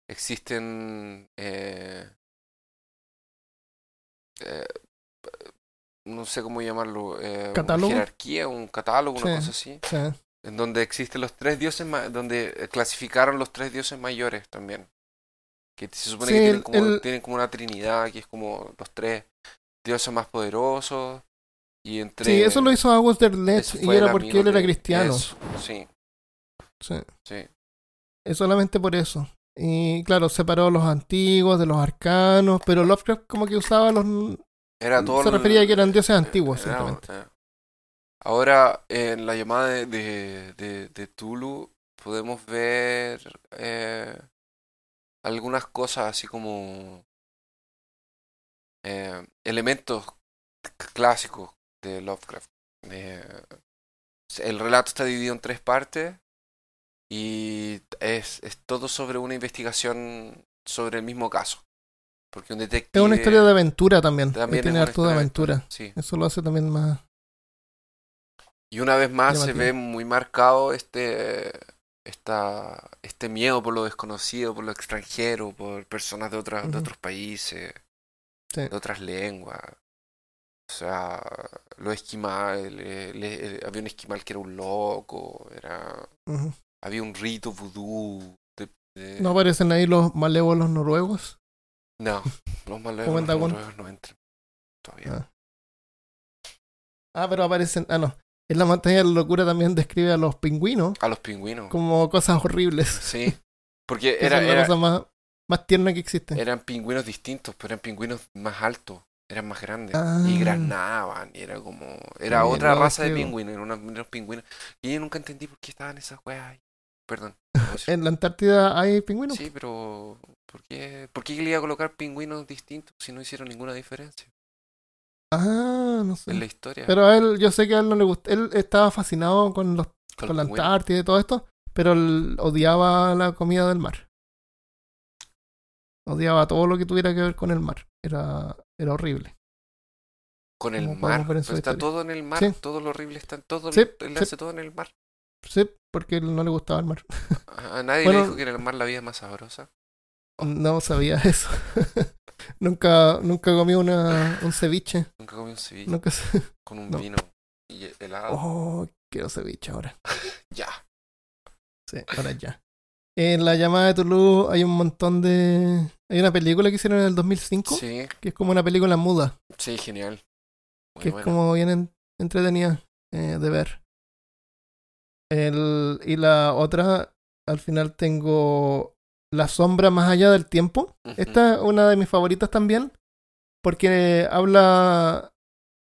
Existen. eh, eh, no sé cómo llamarlo. eh, ¿Catálogo? Una jerarquía, un catálogo, una Sí. cosa así. Sea, En donde existen los tres dioses, donde eh, clasificaron los tres dioses mayores también. Que se supone Sí, que tienen como, el- tienen como una trinidad, que es como los tres dioses más poderosos. Y entre... Sí, eso lo hizo August Derlet ese y era porque él era cristiano. eso, sí, Sí, sí. es solamente por eso. Y claro, separó los antiguos de los arcanos, pero Lovecraft como que usaba los... Era todo se el- refería a que eran dioses antiguos, era- simplemente. Ahora, en la llamada de, de, de, de Tulu, podemos ver eh, algunas cosas así como eh, elementos clásicos de Lovecraft. Eh, el relato está dividido en tres partes y es, es todo sobre una investigación sobre el mismo caso. Porque un detective... Es una historia de aventura también. también tiene harto de aventura. Sí. Eso lo hace también más... Y una vez más se ve muy marcado este, esta, este miedo por lo desconocido, por lo extranjero, por personas de, otras de otros países, Sí. de otras lenguas. O sea, los esquimales, le- le- había un esquimal que era un loco, era... Había un rito vudú. de- de- ¿No aparecen ahí los malévolos noruegos? No, los noruegos no entran todavía. Ah. Ah, pero aparecen. Ah, no. En la montaña de la locura también describe a los pingüinos A los pingüinos. como cosas horribles. Sí, *laughs* porque Que era, la era- cosa más, más tierna que existe. eran pingüinos distintos, pero eran pingüinos más altos, eran más grandes Ah. y graznaban, y era como era otra no, raza de pingüinos, eran unos, unos pingüinos y yo nunca entendí por qué estaban esas weas ahí. Perdón. En la Antártida hay pingüinos. Sí, pero ¿por qué, ¿por qué le iba a colocar pingüinos distintos si no hicieron ninguna diferencia Ah, no sé. en la historia? Pero a él, yo sé que a él no le gusta. Él estaba fascinado con, los, con la pingüinos. Antártida y todo esto, pero él odiaba la comida del mar. Odiaba todo lo que tuviera que ver con el mar. Era, era horrible. Con el como mar, pero está historia. todo en el mar, Sí. todo lo horrible está en todo, Sí, él sí. hace todo en el mar. Sí, porque no le gustaba el mar. A nadie Bueno. le dijo que en el mar la vida es más sabrosa. No sabía *laughs* eso. nunca, nunca comí una, un ceviche. Nunca comí un ceviche Nunca se- con un no. vino y helado. Oh, quiero ceviche ahora. *laughs* Ya. Sí, ahora ya. En la llamada de Toulouse hay un montón de... Hay una película que hicieron en el 2005, Sí, que es como una película muda, sí, genial. Muy que es como bien en- entretenida eh, de ver. El, y la otra, al final tengo La sombra más allá del tiempo. Esta es una de mis favoritas también, porque habla...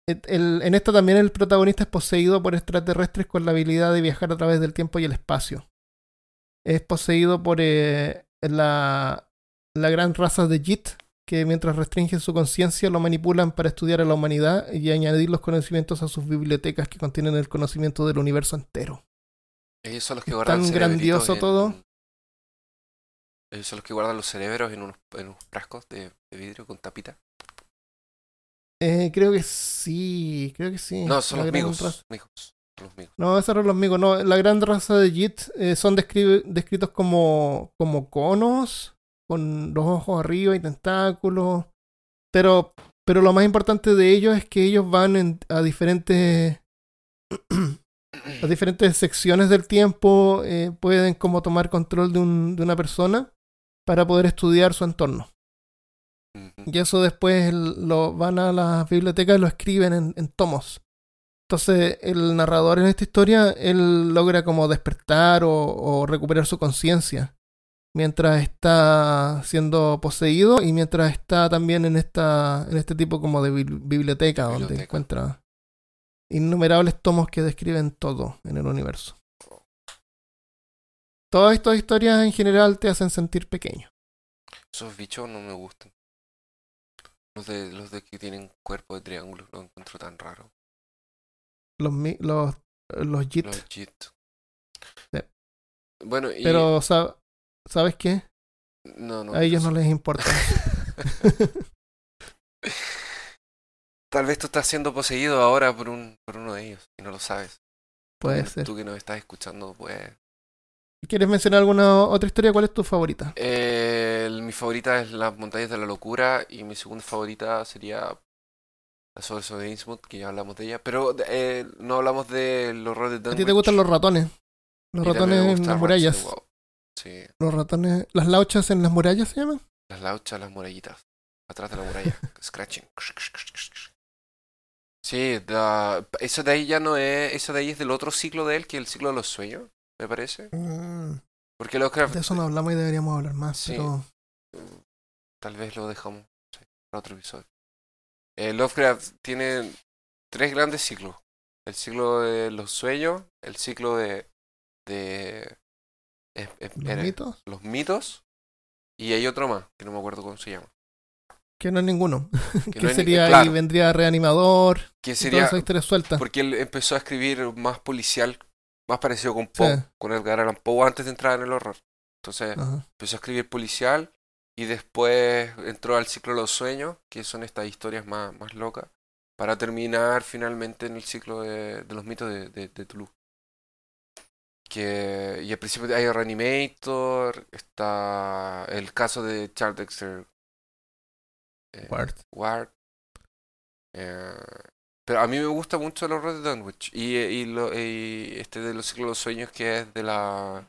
el- el- en esta también el protagonista es poseído por extraterrestres con la habilidad de viajar a través del tiempo y el espacio. Es poseído por eh, la, la gran raza de Jit, que mientras restringen su conciencia lo manipulan para estudiar a la humanidad y añadir los conocimientos a sus bibliotecas que contienen el conocimiento del universo entero. Ellos son los que guardan tan grandioso en- todo. Ellos son los que guardan los cerebros en unos, en unos frascos de, de vidrio con tapita. Eh, creo que sí, creo que sí. No, son La los migos. raza- migos, son los migos. No, esos eran los amigos. No, la gran raza de Jit eh, son descri- descritos como, como conos, con los ojos arriba y tentáculos. Pero, pero lo más importante de ellos es que ellos van en- a diferentes *clears throat* a diferentes secciones del tiempo, eh, pueden como tomar control de, un, de una persona para poder estudiar su entorno. Y eso después lo van a las bibliotecas y lo escriben en, en tomos. Entonces el narrador en esta historia, él logra como despertar o, o recuperar su conciencia mientras está siendo poseído y mientras está también en esta en este tipo como de bibli- biblioteca donde Biblioteca. encuentra innumerables tomos que describen todo en el universo. Todas estas historias en general te hacen sentir pequeño. Esos bichos no me gustan. Los de, los de que tienen cuerpo de triángulo los encuentro tan raro. Los los los Jit. Los JIT. Sí. Bueno, y. Pero sa- ¿sabes qué? no, no, A ellos no *laughs* les importa. *laughs* Tal vez tú estás siendo poseído ahora por, un, por uno de ellos y no lo sabes. Puede Tú- ser. Tú que nos estás escuchando, pues. ¿Quieres mencionar alguna otra historia? ¿Cuál es tu favorita? Eh, mi favorita es Las Montañas de la Locura y mi segunda favorita sería La Source de Innsmouth, que ya hablamos de ella. Pero eh, no hablamos del horror de ¿A Dunwich. ti te gustan los ratones? Los y ratones en las murallas. Sí, Los ratones. ¿Las lauchas en las murallas se llaman? las lauchas, las murallitas. Atrás de la muralla. *laughs* Scratching. Sí, da- eso de ahí ya no es. Eso de ahí es del otro ciclo de él, que es el ciclo de los sueños, me parece. Mm, Porque Lovecraft. de eso no hablamos y deberíamos hablar más. Sí. Pero Tal vez lo dejamos sí, para otro episodio. Eh, Lovecraft tiene tres grandes ciclos. El ciclo de los sueños, el ciclo de... de los era- mitos, los mitos, y hay otro más, que no me acuerdo cómo se llama. Que no es ninguno. *laughs* Que no es ni- sería claro, ahí? Vendría reanimador. que sería... suelta. Porque él empezó a escribir más policial, más parecido con Poe, Sí. con Edgar Allan Poe antes de entrar en el horror. Entonces Ajá. empezó a escribir policial y después entró al ciclo de los sueños, que son estas historias más, más locas, para terminar finalmente en el ciclo de, de los mitos de, de, de Toulouse. Que, y al principio hay Reanimator, está el caso de Charles Dexter eh, Ward. Ward. Eh, pero a mí me gusta mucho horror de Dunwich. Y, y, lo, y este de los ciclos de los sueños que es de la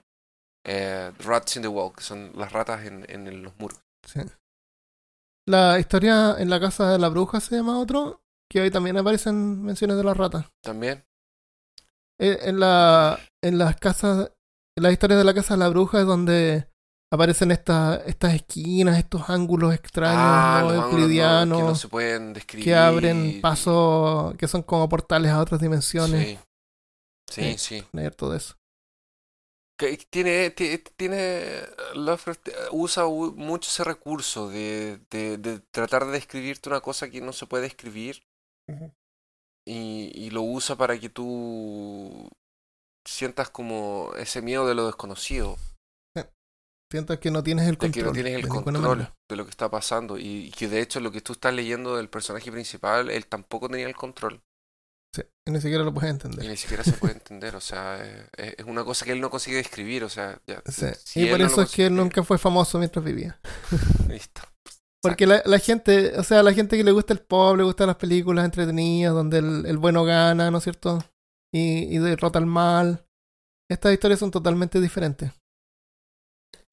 eh, Rats in the Wall, que son las ratas en, en los muros. Sí. La historia en la casa de la bruja se llama otro, que hoy también aparecen menciones de las ratas. También. Eh, en la en las casas, en las historias de la casa de la bruja es donde aparecen estas estas esquinas, estos ángulos extraños, Ah, no euclidianos, que no se pueden describir. que abren pasos, que son como portales a otras dimensiones. Sí, sí. Sí. sí. Leer todo eso. Que tiene, ti- tiene, Lovecraft eh, usa mucho ese recurso de, de, de tratar de describirte una cosa que no se puede escribir y, y lo usa para que tú sientas como ese miedo de lo desconocido, Sientes que no tienes el de control. que no tienes el de control lo que está pasando y, y que de hecho lo que tú estás leyendo del personaje principal, él tampoco tenía el control Sí, y ni siquiera lo puedes y entender. ni siquiera se puede entender, o sea, eh, es, es una cosa que él no consigue describir, o sea, ya, Sí. si y por no eso es que él nunca fue famoso mientras vivía. *laughs* listo. Porque la, la gente, o sea, la gente que le gusta el pop, le gustan las películas entretenidas, donde el, el bueno gana, ¿no es cierto? Y, y derrota al mal. Estas historias son totalmente diferentes.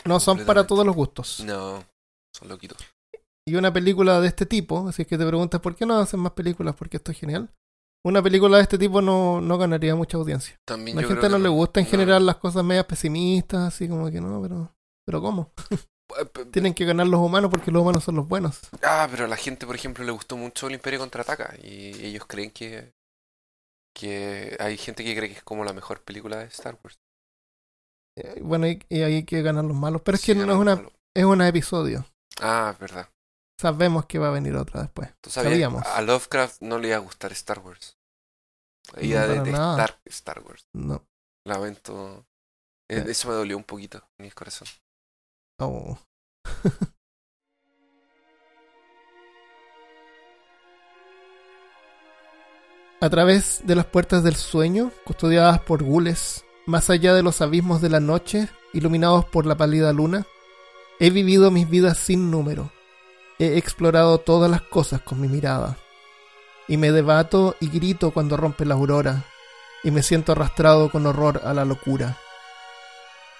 No son para todos los gustos. No, son loquitos. Y una película de este tipo, así que te preguntas por qué no hacen más películas, porque esto es genial. Una película de este tipo no, no ganaría mucha audiencia. También la yo gente creo no que le gusta en no. general las cosas medias pesimistas, así como que no, pero, pero ¿cómo? Eh, Tienen que ganar los humanos porque los humanos son los buenos. Ah, pero a la gente, por ejemplo, le gustó mucho el Imperio Contraataca y ellos creen que que hay gente que cree que es como la mejor película de Star Wars. Eh, Bueno, y, y hay que ganar los malos. Pero es que no es una, es un episodio. Ah, es verdad. Sabemos que va a venir otra después. Tú Sabíamos. a Lovecraft no le iba a gustar Star Wars. Iba No, detestar Star Wars. No. Lamento. Eh. Eso me dolió un poquito en mi corazón. Oh. *laughs* A través de las puertas del sueño, custodiadas por gules, más allá de los abismos de la noche, iluminados por la pálida luna, he vivido mis vidas sin número. He explorado todas las cosas con mi mirada. Y me debato y grito cuando rompe la aurora, y me siento arrastrado con horror a la locura.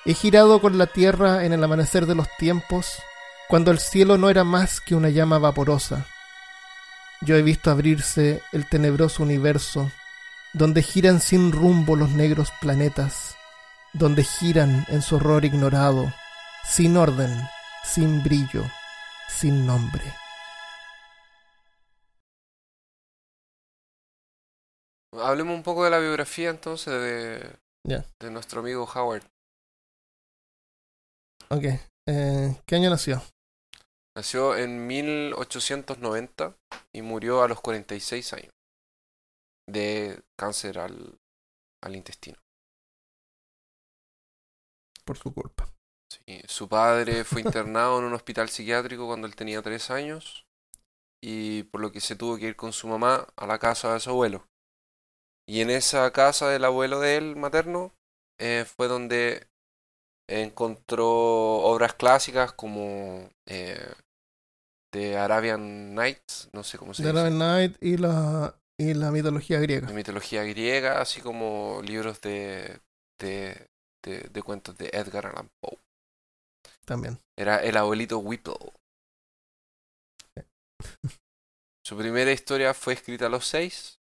He girado con la tierra en el amanecer de los tiempos, cuando el cielo no era más que una llama vaporosa. Yo he visto abrirse el tenebroso universo, donde giran sin rumbo los negros planetas, donde giran en su horror ignorado, sin orden, sin brillo, sin nombre. Hablemos un poco de la biografía entonces de, nuestro amigo Howard. Ok, eh, ¿qué año nació? Nació en 1890 y murió a los 46 años de cáncer al, al intestino. Por su culpa. Sí, Su padre fue internado *laughs* en un hospital psiquiátrico cuando él tenía 3 años y por lo que se tuvo que ir con su mamá a la casa de su abuelo. Y en esa casa del abuelo de él, materno, eh, fue donde encontró obras clásicas como eh, The Arabian Nights, no sé cómo se The dice, Arabian Night y la, y la mitología griega. de mitología griega, así como libros de, de, de, de cuentos de Edgar Allan Poe. También. Era el abuelito Whipple. *laughs* Su primera historia fue escrita a los seis,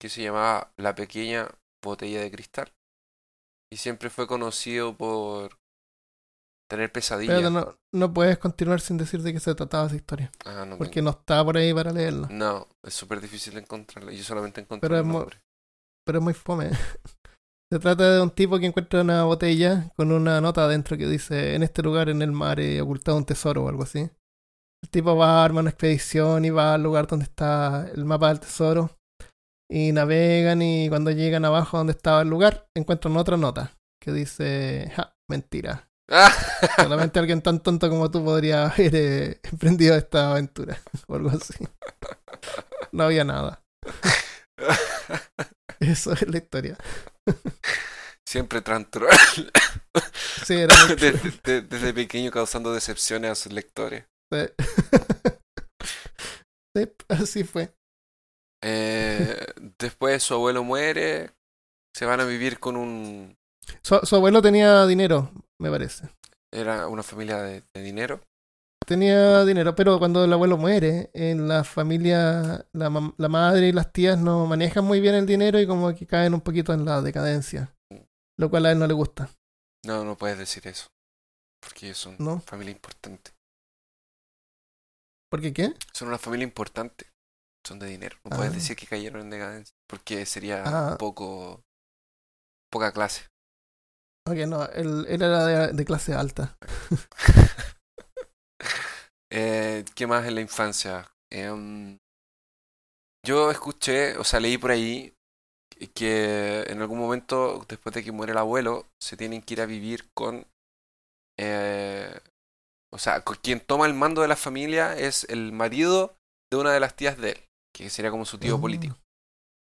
que se llamaba La pequeña botella de cristal. Y siempre fue conocido por tener pesadillas. Pero no, no puedes continuar sin decir de qué se trataba esa historia. Ah, no, Porque no está por ahí para leerla. no, es súper difícil encontrarla. Yo solamente encontré Pero el es nombre. pero es muy fome. *laughs* Se trata de un tipo que encuentra una botella con una nota adentro que dice en este lugar en el mar he ocultado un tesoro o algo así. El tipo va, arma una expedición y va al lugar donde está el mapa del tesoro. Y navegan y cuando llegan abajo donde estaba el lugar encuentran otra nota que dice, ja, mentira. *laughs* Solamente alguien tan tonto como tú podría haber eh, emprendido esta aventura *laughs* o algo así. No había nada. Eso es la historia. Siempre tan *laughs* Sí, era muy desde, de- desde pequeño causando decepciones a sus lectores. Sí. Sí, así fue. Eh, después su abuelo muere. Se van a vivir con un. Su, su abuelo tenía dinero. Me parece. Era una familia de, de dinero. Tenía dinero, pero cuando el abuelo muere, en la familia, la, madre y las tías no manejan muy bien el dinero y como que caen un poquito en la decadencia. Lo cual a él no le gusta, No, no puedes decir eso. Porque ellos son ¿no? familia importante. ¿Por qué qué? Son una familia importante. Son de dinero. No Ah. puedes decir que cayeron en decadencia. Porque sería Ah. un poco. poca clase. Ok, no, él, él era de, de clase alta. *laughs* Eh, ¿Qué más en la infancia? Em, yo escuché, o sea, leí por ahí que en algún momento, después de que muere el abuelo, se tienen que ir a vivir con... eh, o sea, con quien toma el mando de la familia es el marido de una de las tías de él, que sería como su tío Ah. político.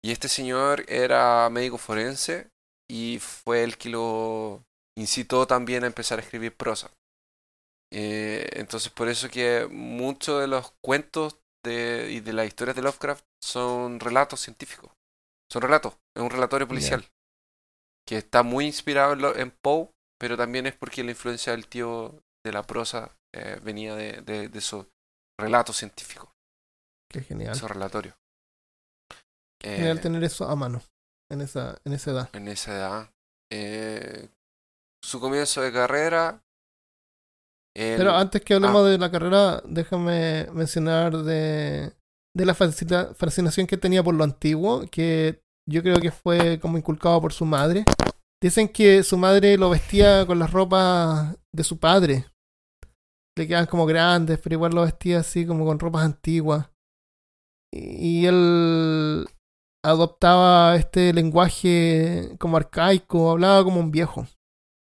Y este señor era médico forense y fue el que lo incitó también a empezar a escribir prosa. Eh, entonces por eso que muchos de los cuentos de, y de las historias de Lovecraft son relatos científicos. Son relatos, es un relatorio policial. Que está muy inspirado en, Poe, pero también es porque la influencia del tío de la prosa eh, venía de, de, de esos relatos científicos, Qué genial. esos relatorios. Eh, Genial tener eso a mano en esa, en esa edad. en esa edad. Eh, su comienzo de carrera. Pero antes que hablemos ah. de la carrera, déjame mencionar de, de la fascina- fascinación que tenía por lo antiguo, que yo creo que fue como inculcado por su madre. Dicen que su madre lo vestía con las ropas de su padre. Le quedaban como grandes, pero igual lo vestía así como con ropas antiguas. Y él adoptaba este lenguaje como arcaico, hablaba como un viejo.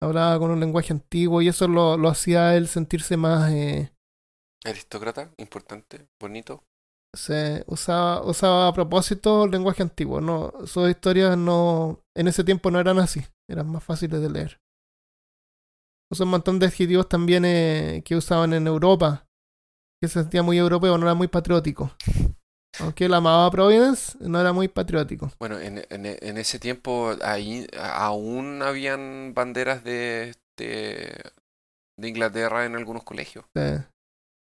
Hablaba con un lenguaje antiguo y eso lo, lo hacía él sentirse más... eh, aristócrata, importante, bonito. se usaba, usaba a propósito el lenguaje antiguo. No, sus historias no, en ese tiempo no eran así, eran más fáciles de leer. Usó un montón de adjetivos también eh, que usaban en Europa, que se sentía muy europeo, no era muy patriótico. *laughs* Aunque él amaba a Providence, no era muy patriótico. Bueno, en, en, en ese tiempo ahí aún habían banderas de, de, de Inglaterra en algunos colegios. Eh,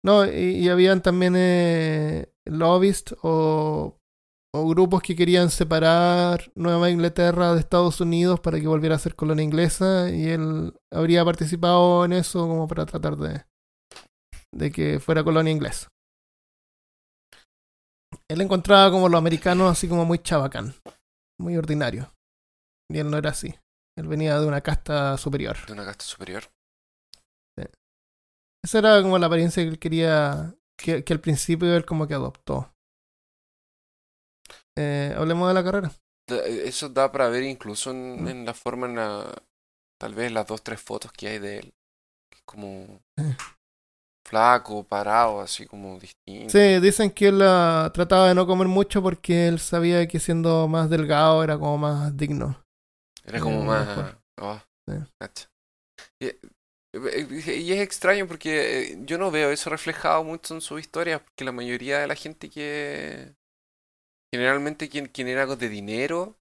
no, y, y habían también eh, lobbyists o, o grupos que querían separar Nueva Inglaterra de Estados Unidos para que volviera a ser colonia inglesa y él habría participado en eso como para tratar de, de que fuera colonia inglesa. Él encontraba como los americanos así como muy chabacán, muy ordinario. Y él no era así. Él venía de una casta superior. De una casta superior. Esa era como la apariencia que él quería, que, que al principio él como que adoptó. Eh, hablemos de la carrera. Da- Eso da para ver incluso en, Mm. en la forma, en la, tal vez las dos, tres fotos que hay de él. Como Eh. Flaco, parado, así como distinto. Sí, dicen que él ah, trataba de no comer mucho porque él sabía que siendo más delgado era como más digno. Era como Eh, más... Sí. cacha. Y, eh, y es extraño porque eh, yo no veo eso reflejado mucho en sus historias, porque la mayoría de la gente que... Generalmente quien, quien era de dinero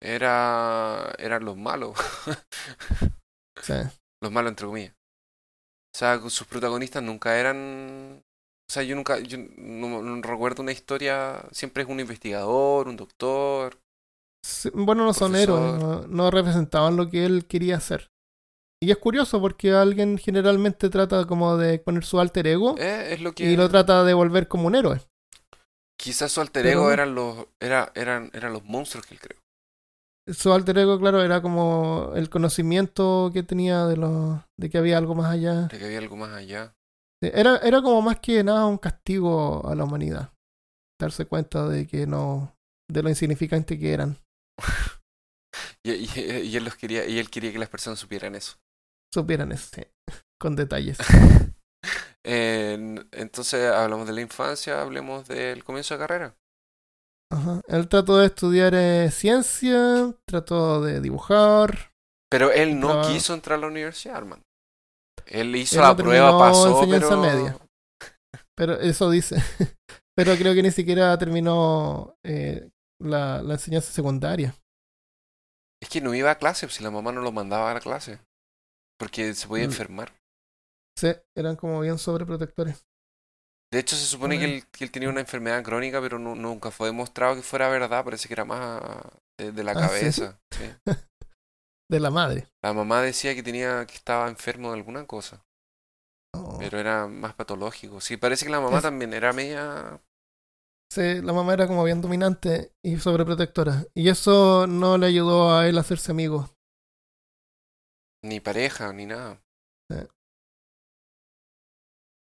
era eran los malos. *laughs* Sí. los malos entre comillas. O sea, sus protagonistas nunca eran... O sea, yo nunca, yo no, no recuerdo una historia, siempre es un investigador, un doctor. Sí, Bueno, no son héroes, no, no representaban lo que él quería hacer. Y es curioso porque alguien generalmente trata como de poner su alter ego Eh, es lo que... y lo trata de volver como un héroe. Quizás su alter Pero ego eran los, era, eran, eran los monstruos que él creó. Su alter ego, claro, era como el conocimiento que tenía de, lo, de que había algo más allá. De que había algo más allá. Era, era como más que nada un castigo a la humanidad. Darse cuenta de que no. de lo insignificante que eran. *laughs* Y, y- y él los quería, y él quería que las personas supieran eso. Supieran eso, sí, con detalles. *laughs* En- entonces hablamos de la infancia, hablemos del comienzo de carrera. Ajá. Él trató de estudiar eh, ciencia, trató de dibujar. Pero él no Traba- quiso entrar a la universidad, hermano. Él hizo Él la no prueba, pasó, enseñanza pero... media. Pero eso dice. *laughs* Pero creo que ni siquiera terminó eh, la, la enseñanza secundaria. Es que no iba a clase, si la mamá no lo mandaba a la clase. Porque se podía Mm. enfermar. Sí, eran como bien sobreprotectores. De hecho, se supone que él, que él tenía una enfermedad crónica, pero nu- nunca fue demostrado que fuera verdad. Parece que era más de, de la Ah, ¿sí? cabeza. sí. *laughs* De la madre. La mamá decía que tenía que estaba enfermo de alguna cosa, Oh. pero era más patológico. Sí, parece que la mamá Es- también era media Sí, la mamá era como bien dominante y sobreprotectora. Y eso no le ayudó a él a hacerse amigo. ni pareja ni nada. Sí.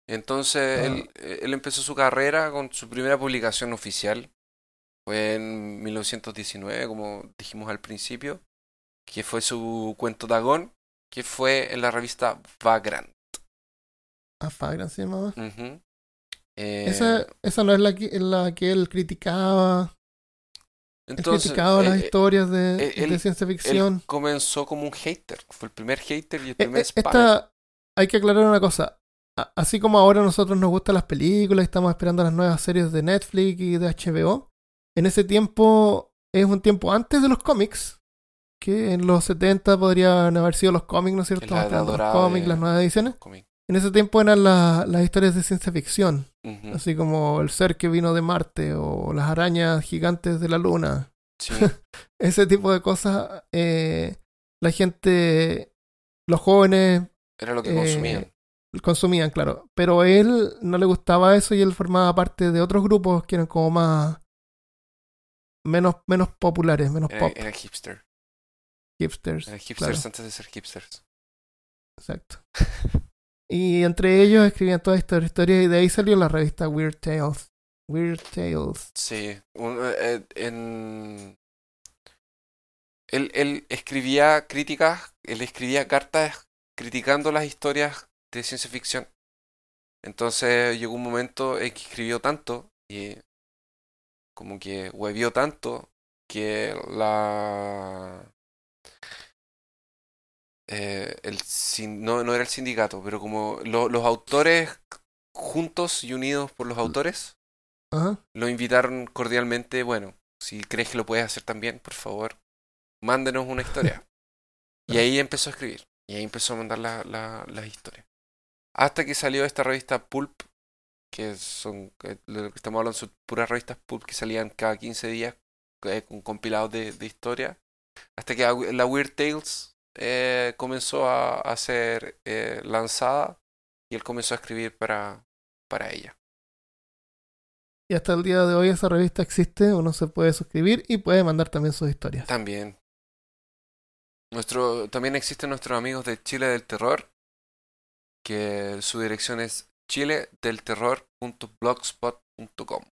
Entonces Ah. él, él empezó su carrera con su primera publicación oficial. Fue en 1919, como dijimos al principio, que fue su cuento Dagón, que fue en la revista Vagrant. A Fagran se llamaba. Ujú. Eh, Esa, esa no es la que, la que él criticaba. Él entonces, criticaba las eh, historias de, eh, él- de ciencia él ficción. comenzó como un hater. Fue el primer hater y el Eh, primer eh, spy. esta, hay que aclarar una cosa. Así como ahora a nosotros nos gustan las películas y estamos esperando las nuevas series de Netflix y de HBO, en ese tiempo es un tiempo antes de los cómics, que en los 70 podrían haber sido los cómics, ¿no es cierto? La los cómics, las nuevas ediciones. En ese tiempo eran la- las historias de ciencia ficción, así como el ser que vino de Marte o las arañas gigantes de la luna. Sí. *laughs* Ese tipo de cosas, eh, la gente, los jóvenes Era lo que Eh, consumían. Consumían, claro. Pero a él no le gustaba eso y él formaba parte de otros grupos que eran como más. menos, menos populares, menos Era, pop, era hipster. hipsters. Eran hipsters claro, antes de ser hipsters. exacto. Y entre ellos escribían todas estas historias y de ahí salió la revista Weird Tales. Weird Tales. Sí. un- eh, en... él, él escribía críticas, él escribía cartas criticando las historias de ciencia ficción. Entonces llegó un momento en que escribió tanto y como que huevió tanto que la eh, el no, no era el sindicato, pero como lo- los autores juntos y unidos por los autores Ajá. lo invitaron cordialmente, bueno, si crees que lo puedes hacer también, por favor, mándenos una historia. *laughs* y ahí empezó a escribir, y ahí empezó a mandar la- la- las historias. Hasta que salió esta revista Pulp, que son, que lo que estamos hablando son puras revistas Pulp que salían cada 15 días eh, con compilados de, de historia. Hasta que la Weird Tales eh, comenzó a, a ser eh, lanzada y él comenzó a escribir para, para ella. Y hasta el día de hoy esa revista existe, uno se puede suscribir y puede mandar también sus historias. También. Nuestro, también existen nuestros amigos de Chile del Terror, que su dirección es chiledelterror.blogspot.com.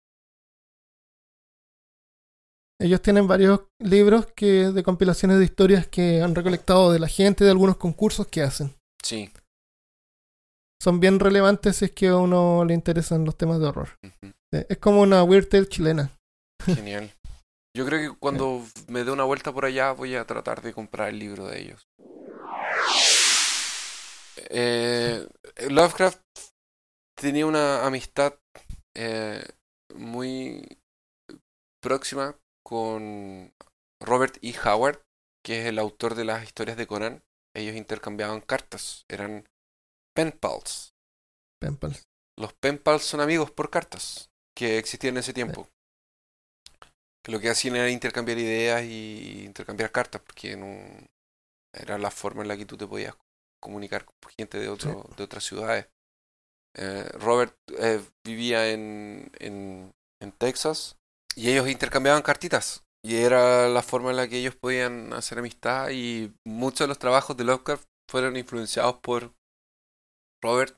Ellos tienen varios libros que de compilaciones de historias que han recolectado de la gente, de algunos concursos que hacen. Sí. Son bien relevantes si es que a uno le interesan los temas de horror. Es como una Weird Tale chilena. Genial. Yo creo que cuando *laughs* me dé una vuelta por allá voy a tratar de comprar el libro de ellos. Eh, Lovecraft tenía una amistad eh, muy próxima con Robert E. Howard, que es el autor de las historias de Conan. Ellos intercambiaban cartas, eran pen pals. Pen pals. Los pen pals son amigos por cartas que existían en ese tiempo. Que lo que hacían era intercambiar ideas y intercambiar cartas, porque no era la forma en la que tú te podías comunicar con gente de, otro, de otras ciudades. Eh, Robert eh, vivía en, en, en Texas y ellos intercambiaban cartitas. Y era la forma en la que ellos podían hacer amistad y muchos de los trabajos de Lovecraft fueron influenciados por Robert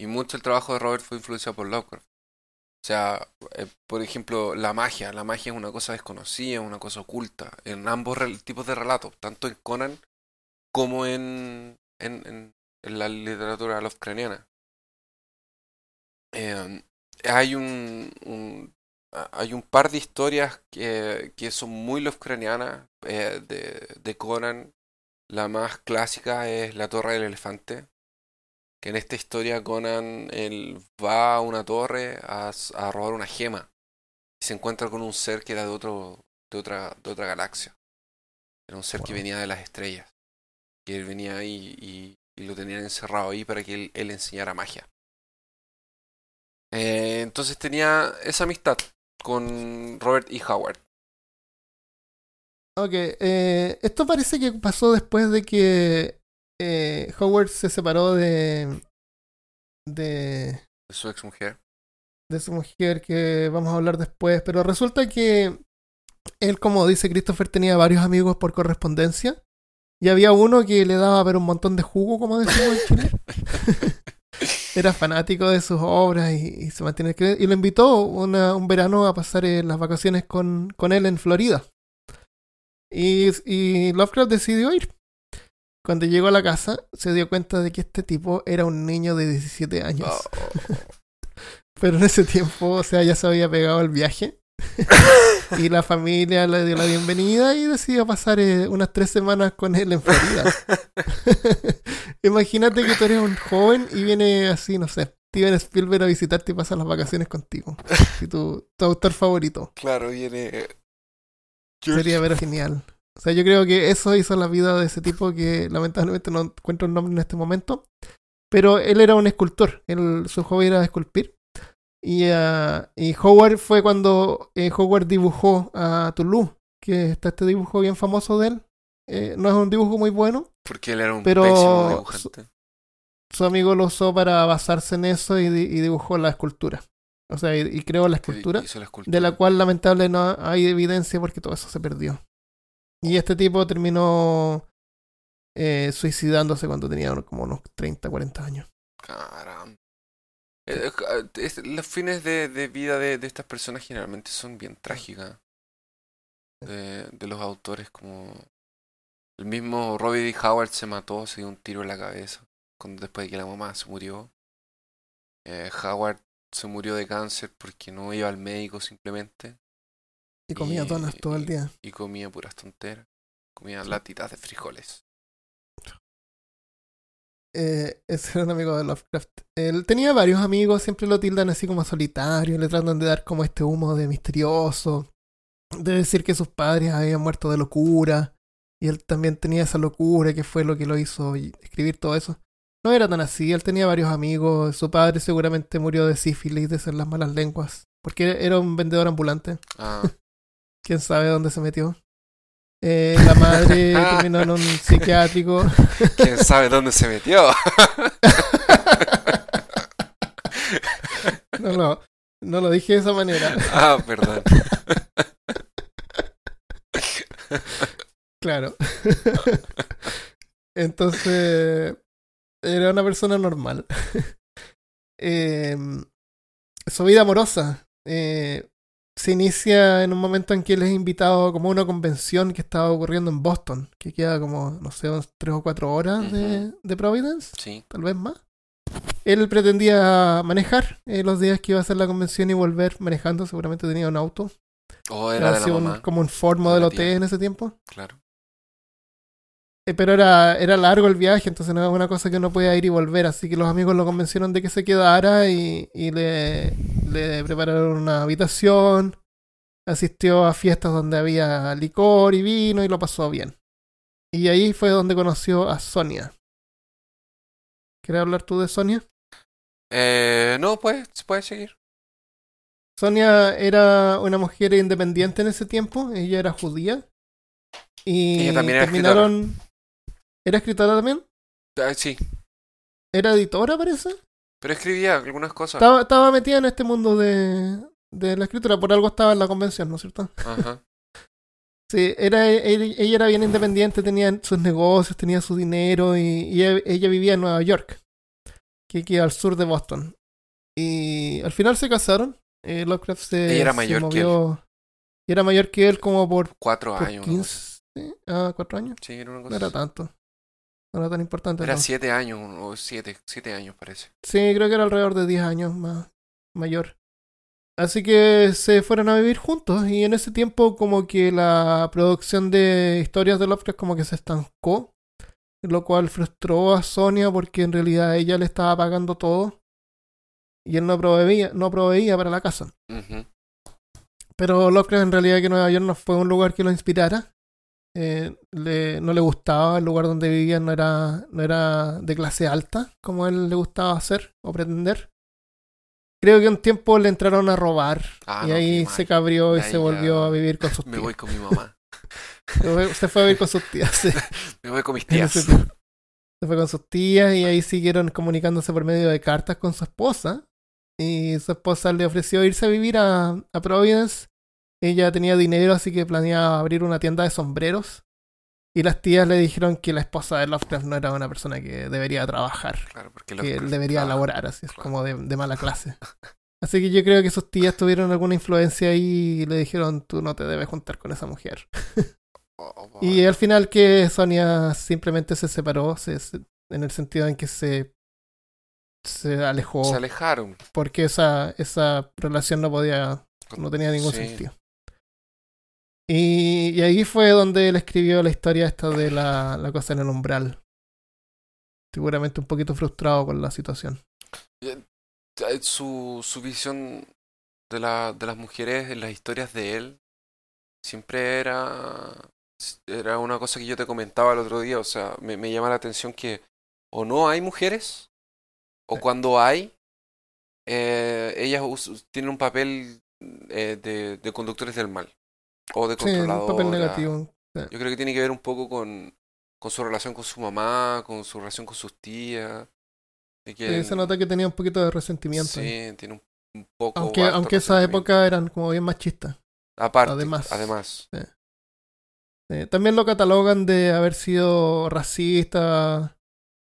y mucho el trabajo de Robert fue influenciado por Lovecraft. O sea, eh, por ejemplo, la magia. La magia es una cosa desconocida, una cosa oculta. En ambos tipos de relatos, tanto en Conan como en, en, en, en la literatura Lovecraftiana. Eh, hay un, un- hay un par de historias que, que son muy Lovecraftianas eh, de, de Conan. La más clásica es La Torre del Elefante, que en esta historia Conan él va a una torre a, robar una gema y se encuentra con un ser que era de otro de otra de otra galaxia. Era un ser que venía de las estrellas. Que él venía ahí y, y lo tenían encerrado ahí para que él, él enseñara magia. Eh, entonces tenía esa amistad con Robert E. Howard. Ok, eh, esto parece que pasó después de que eh, Howard se separó de, de, Su ex mujer. de su mujer, que vamos a hablar después, pero resulta que él, como dice Christopher, tenía varios amigos por correspondencia y había uno que le daba ver un montón de jugo, como decimos en Chile. *laughs* Era fanático de sus obras y, y se mantiene y lo invitó una- un verano a pasar eh, las vacaciones con, con él en Florida. Y, y Lovecraft decidió ir. Cuando llegó a la casa, se dio cuenta de que este tipo era un niño de 17 años. Oh, *laughs* Pero en ese tiempo, o sea, ya se había pegado el viaje. *laughs* y la familia le dio la bienvenida y decidió pasar eh, unas tres semanas con él en Florida. *laughs* Imagínate que tú eres un joven y viene así, no sé, Steven Spielberg a visitarte y pasa las vacaciones contigo. Y tu, tu autor favorito. claro, viene. George- Sería pero genial. O sea, yo creo que eso hizo la vida de ese tipo que lamentablemente no encuentro el nombre en este momento. Pero él era un escultor. Él, su hobby era esculpir. Y, ah, y Howard fue cuando eh, Howard dibujó a Toulouse, que está este dibujo bien famoso de él. Eh, no es un dibujo muy bueno. Porque él era un Pero- pésimo dibujante. Su amigo lo usó para basarse en eso y, di- y dibujó la escultura. O sea, y, y creó la escultura. hizo la escultura. de la cual lamentable no hay evidencia porque todo eso se perdió. Y este tipo terminó eh, suicidándose cuando tenía como unos 30, 40 años. Caramba. Eh, eh, es- los fines de, de vida de, de estas personas generalmente son bien trágicas. De, de los autores como... El mismo Robbie D. Howard se mató, se dio un tiro en la cabeza cuando, después de que la mamá se murió. Eh, Howard se murió de cáncer porque no iba al médico simplemente Y comía Y- donas todo el día. y comía puras tonteras. Comía latitas de frijoles. Eh, *laughs* ese era un amigo de Lovecraft. Él tenía varios amigos, siempre lo tildan así como solitario, le tratan de dar como este humo de misterioso, de decir que sus padres habían muerto de locura, y él también tenía esa locura que fue lo que lo hizo escribir todo eso. No era tan así, él tenía varios amigos, su padre seguramente murió de sífilis, de ser las malas lenguas, porque era un vendedor ambulante, Ah, *laughs* quién sabe dónde se metió. Eh, la madre terminó en un *laughs* psiquiátrico. ¿Quién sabe dónde se metió? *laughs* No, no, no lo dije de esa manera. ah, perdón. Claro. *laughs* Entonces, era una persona normal. Em, su vida amorosa eh, se inicia en un momento en que él es invitado como a una convención que estaba ocurriendo en Boston, que queda como, no sé, tres o cuatro horas de, de Providence, Sí. tal vez más. Él pretendía manejar eh, los días que iba a hacer la convención y volver manejando, seguramente tenía un auto. O era de la Así un- mamá. como un Ford modelo. T en ese tiempo. Claro. Eh, pero era, era largo el viaje, entonces no era una cosa que uno podía ir y volver, así que los amigos lo convencieron de que se quedara y, y le, le prepararon una habitación, asistió a fiestas donde había licor y vino y lo pasó bien. Y ahí fue donde conoció a Sonia. ¿Quieres hablar tú de Sonia? Eh, no, pues, puede seguir. Sonia era una mujer independiente en ese tiempo, ella era judía. Y Ella también era terminaron... ¿Era escritora también? Ah, sí. ¿Era editora, parece? Pero escribía algunas cosas. Estaba, estaba metida en este mundo de, de la escritura, por algo estaba en la convención, ¿no es cierto? Ajá. *laughs* Sí, era, ella, ella era bien independiente, tenía sus negocios, tenía su dinero y, y ella, ella vivía en Nueva York, que queda al sur de Boston. Y al final se casaron. Eh, Lovecraft se, Ella era se mayor que él. movió- y era mayor que él como por, Cuatro por años. una cosa 15, ah, cuatro años. Sí, era una No cosa era así. tanto. No era tan importante. Era siete años, o siete, siete años parece. Sí, creo que era alrededor de 10 años más mayor. Así que se fueron a vivir juntos y en ese tiempo como que la producción de historias de Lovecraft como que se estancó, lo cual frustró a Sonia porque en realidad ella le estaba pagando todo y él no proveía, no proveía para la casa. Pero Lovecraft en realidad que Nueva York no fue un lugar que lo inspirara eh, le- no le gustaba el lugar donde vivía, no era, no era de clase alta, como a él le gustaba hacer o pretender. Creo que un tiempo le entraron a robar Ah, y no, ahí se cabrió y Ahí se volvió ya a vivir con sus Me tías. voy con mi mamá. *laughs* Se fue- a vivir con sus tías. sí. *laughs* Me voy con mis tías. Se fue con sus tías y ahí siguieron comunicándose por medio de cartas con su esposa. Y su esposa le ofreció irse a vivir a, a Providence. Ella tenía dinero, así que planeaba abrir una tienda de sombreros. Y las tías le dijeron que la esposa de Lovecraft no era una persona que debería trabajar, Claro, porque que él debería laborar, así es claro. como de, de mala clase. Así que yo creo que sus tías tuvieron alguna influencia ahí y le dijeron, tú no te debes juntar con esa mujer. Oh, oh, Y al final que Sonia simplemente se separó, se- se- en el sentido en que se, se alejó, Se alejaron. porque esa, esa relación no podía, no tenía ningún Sí. sentido. Y, y ahí fue donde él escribió la historia esta de la, la cosa en el umbral. Seguramente un poquito frustrado con la situación. Eh, Su, su visión de, la, de las mujeres en las historias de él siempre era, era una cosa que yo te comentaba el otro día. O sea, me, me llama la atención que o no hay mujeres, o Sí. cuando hay, eh, ellas tienen un papel eh, de, de conductores del mal. O de Sí, un papel negativo. Yo creo que tiene que ver un poco con, con su relación con su mamá, con su relación con sus tías. de que Sí, se nota que tenía un poquito de resentimiento. Sí, ahí. tiene un, un poco. Aunque, aunque esa época eran como bien machistas. Aparte, además. además. Eh, también lo catalogan de haber sido racista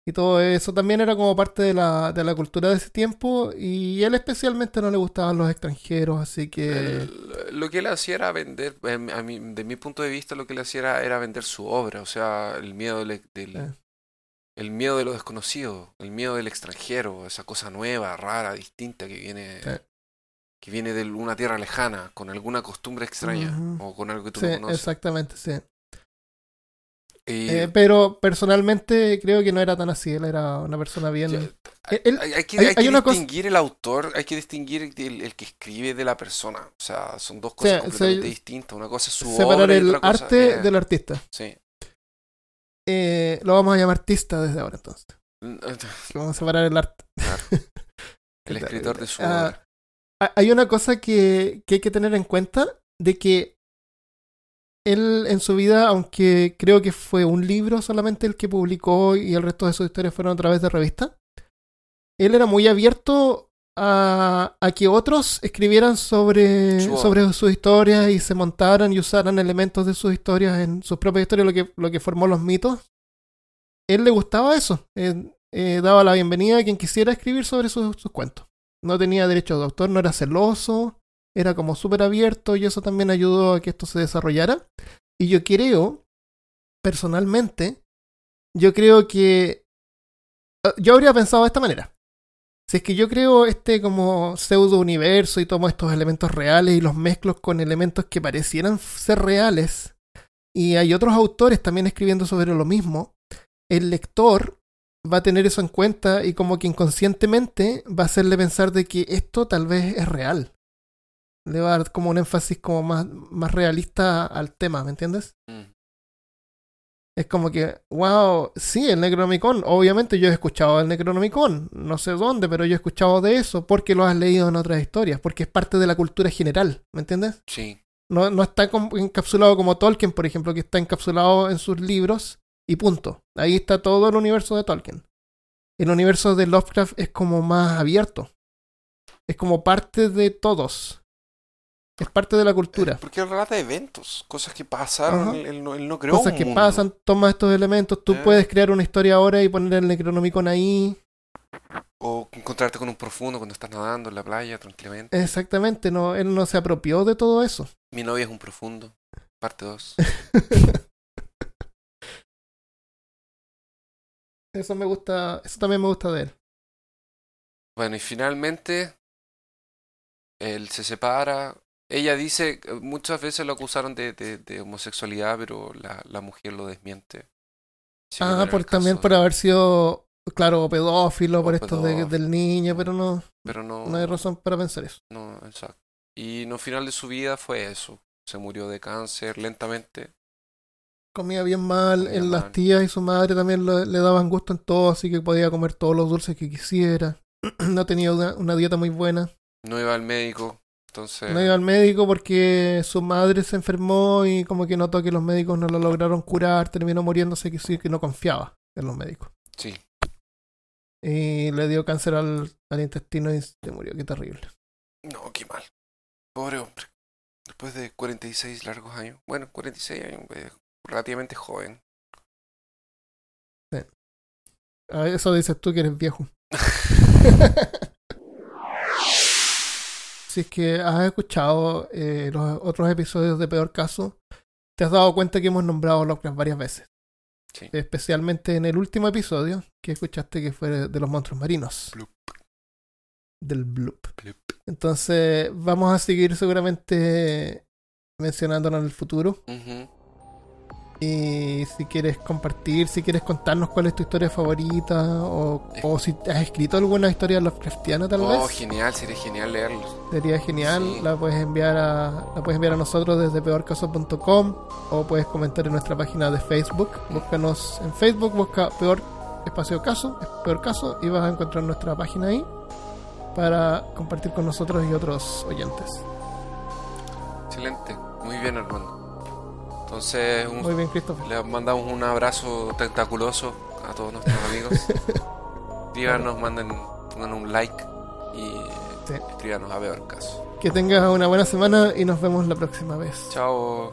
y todo eso. También era como parte de la, de la cultura de ese tiempo y él especialmente no le gustaban los extranjeros, así que... El- lo que él hacía era vender, em, a mí, de mi punto de vista, lo que él hacía era, era vender su obra, o sea, el miedo del, del- Eh. el miedo de lo desconocido, el miedo del extranjero, esa cosa nueva, rara, distinta que viene, Sí. que viene de una tierra lejana, con alguna costumbre extraña, o con algo que tú Sí, no conoces. exactamente, sí. Y Eh, pero personalmente creo que no era tan así, él era una persona bien... ya, Eh, él- hay, hay que, hay- hay que cosa- distinguir el autor, hay que distinguir el, el que escribe de la persona. O sea, son dos cosas completamente distintas. Una cosa es su separar obra y el otra cosa arte del artista. Sí. Eh, lo vamos a llamar artista desde ahora entonces. *laughs* Vamos a separar el arte. *laughs* El escritor de su Ah, obra. Ha- Hay una cosa que, que hay que tener en cuenta de que él en su vida, aunque creo que fue un libro solamente el que publicó y el resto de sus historias fueron a través de revistas, él era muy abierto a, a que otros escribieran sobre, sus historias y se montaran y usaran elementos de sus historias en sus propias historias, lo que, lo que formó los mitos. Él le gustaba eso. eh, eh, daba la bienvenida a quien quisiera escribir sobre sus- sus cuentos no tenía derecho de autor, no era celoso, era como súper abierto y eso también ayudó a que esto se desarrollara. Y yo creo, personalmente, yo creo que ah, yo habría pensado de esta manera. Si es que yo creo este como pseudo universo y tomo estos elementos reales y los mezclo con elementos que parecieran ser reales, y hay otros autores también escribiendo sobre lo mismo, el lector va a tener eso en cuenta y como que inconscientemente va a hacerle pensar de que esto tal vez es real. Le va a dar como un énfasis como más, más realista al tema, ¿me entiendes? Mm. Es como que, wow, sí, el Necronomicon, obviamente yo he escuchado el Necronomicon, no sé dónde, pero yo he escuchado de eso porque lo has leído en otras historias, porque es parte de la cultura general, ¿me entiendes? Sí. No, no está encapsulado como Tolkien, por ejemplo, que está encapsulado en sus libros y punto. Ahí está todo el universo de Tolkien. El universo de Lovecraft es como más abierto. Es como parte de todos. Es parte de la cultura. Porque él relata eventos, cosas que pasaron. Él, él no, él no creó Cosas un que mundo. pasan, toma estos elementos. Tú Eh. puedes crear una historia ahora y poner el Necronomicon ahí. O encontrarte con un profundo cuando estás nadando en la playa tranquilamente. Exactamente, no, él no se apropió de todo eso. Mi novia es un profundo. Parte 2. *laughs* Eso me gusta, eso también me gusta de él. Bueno, y finalmente él se separa. Ella dice, eh, muchas veces lo acusaron de, de- de homosexualidad, pero la, la mujer lo desmiente. No Ah, por, también por haber sido, claro, pedófilo, por O esto de- pedófilo. del niño, pero no, Pero no, no hay razón para pensar eso. no, exacto. Y no final de su vida fue eso. Se murió de cáncer lentamente. Comía bien mal, Comía en las mal. tías y su madre también lo- le daban gusto en todo, así que podía comer todos los dulces que quisiera. *clears throat* no tenía una, una dieta muy buena. No iba al médico, entonces... No iba al médico porque su madre se enfermó y como que notó que los médicos no lo lograron curar, terminó muriéndose que sí que no confiaba en los médicos. Sí, Y le dio cáncer al, al intestino y se murió, qué terrible. no, qué mal. Pobre hombre. Después de 46 largos años. Bueno, 46 años, pues, relativamente joven. A eso dices tú que eres viejo. *laughs* *laughs* si es que has escuchado eh, los otros episodios de Peor Caso, te has dado cuenta que hemos nombrado Lovecraft varias veces. Sí. Especialmente en el último episodio que escuchaste que fue de los monstruos marinos. Bloop. Del Bloop. Bloop. Entonces vamos a seguir seguramente mencionándolo en el futuro. Y si quieres compartir, si quieres contarnos cuál es tu historia favorita, o, o si has escrito alguna historia Lovecraftiana tal Oh, vez, genial, sería genial leerlo. sería genial. Sí. La puedes enviar a la puedes enviar a nosotros desde peorcaso.com o puedes comentar en nuestra página de Facebook. Búscanos en Facebook, busca peor espacio caso, peor caso y vas a encontrar nuestra página ahí para compartir con nosotros y otros oyentes. Excelente, muy bien, Armando. Entonces, un- Muy bien, Christopher. le mandamos un abrazo tentaculoso a todos nuestros *laughs* amigos. Escríbanos, manden, pongan un like y Sí. escríbanos a ver caso. Que tengas una buena semana y nos vemos la próxima vez. Chao.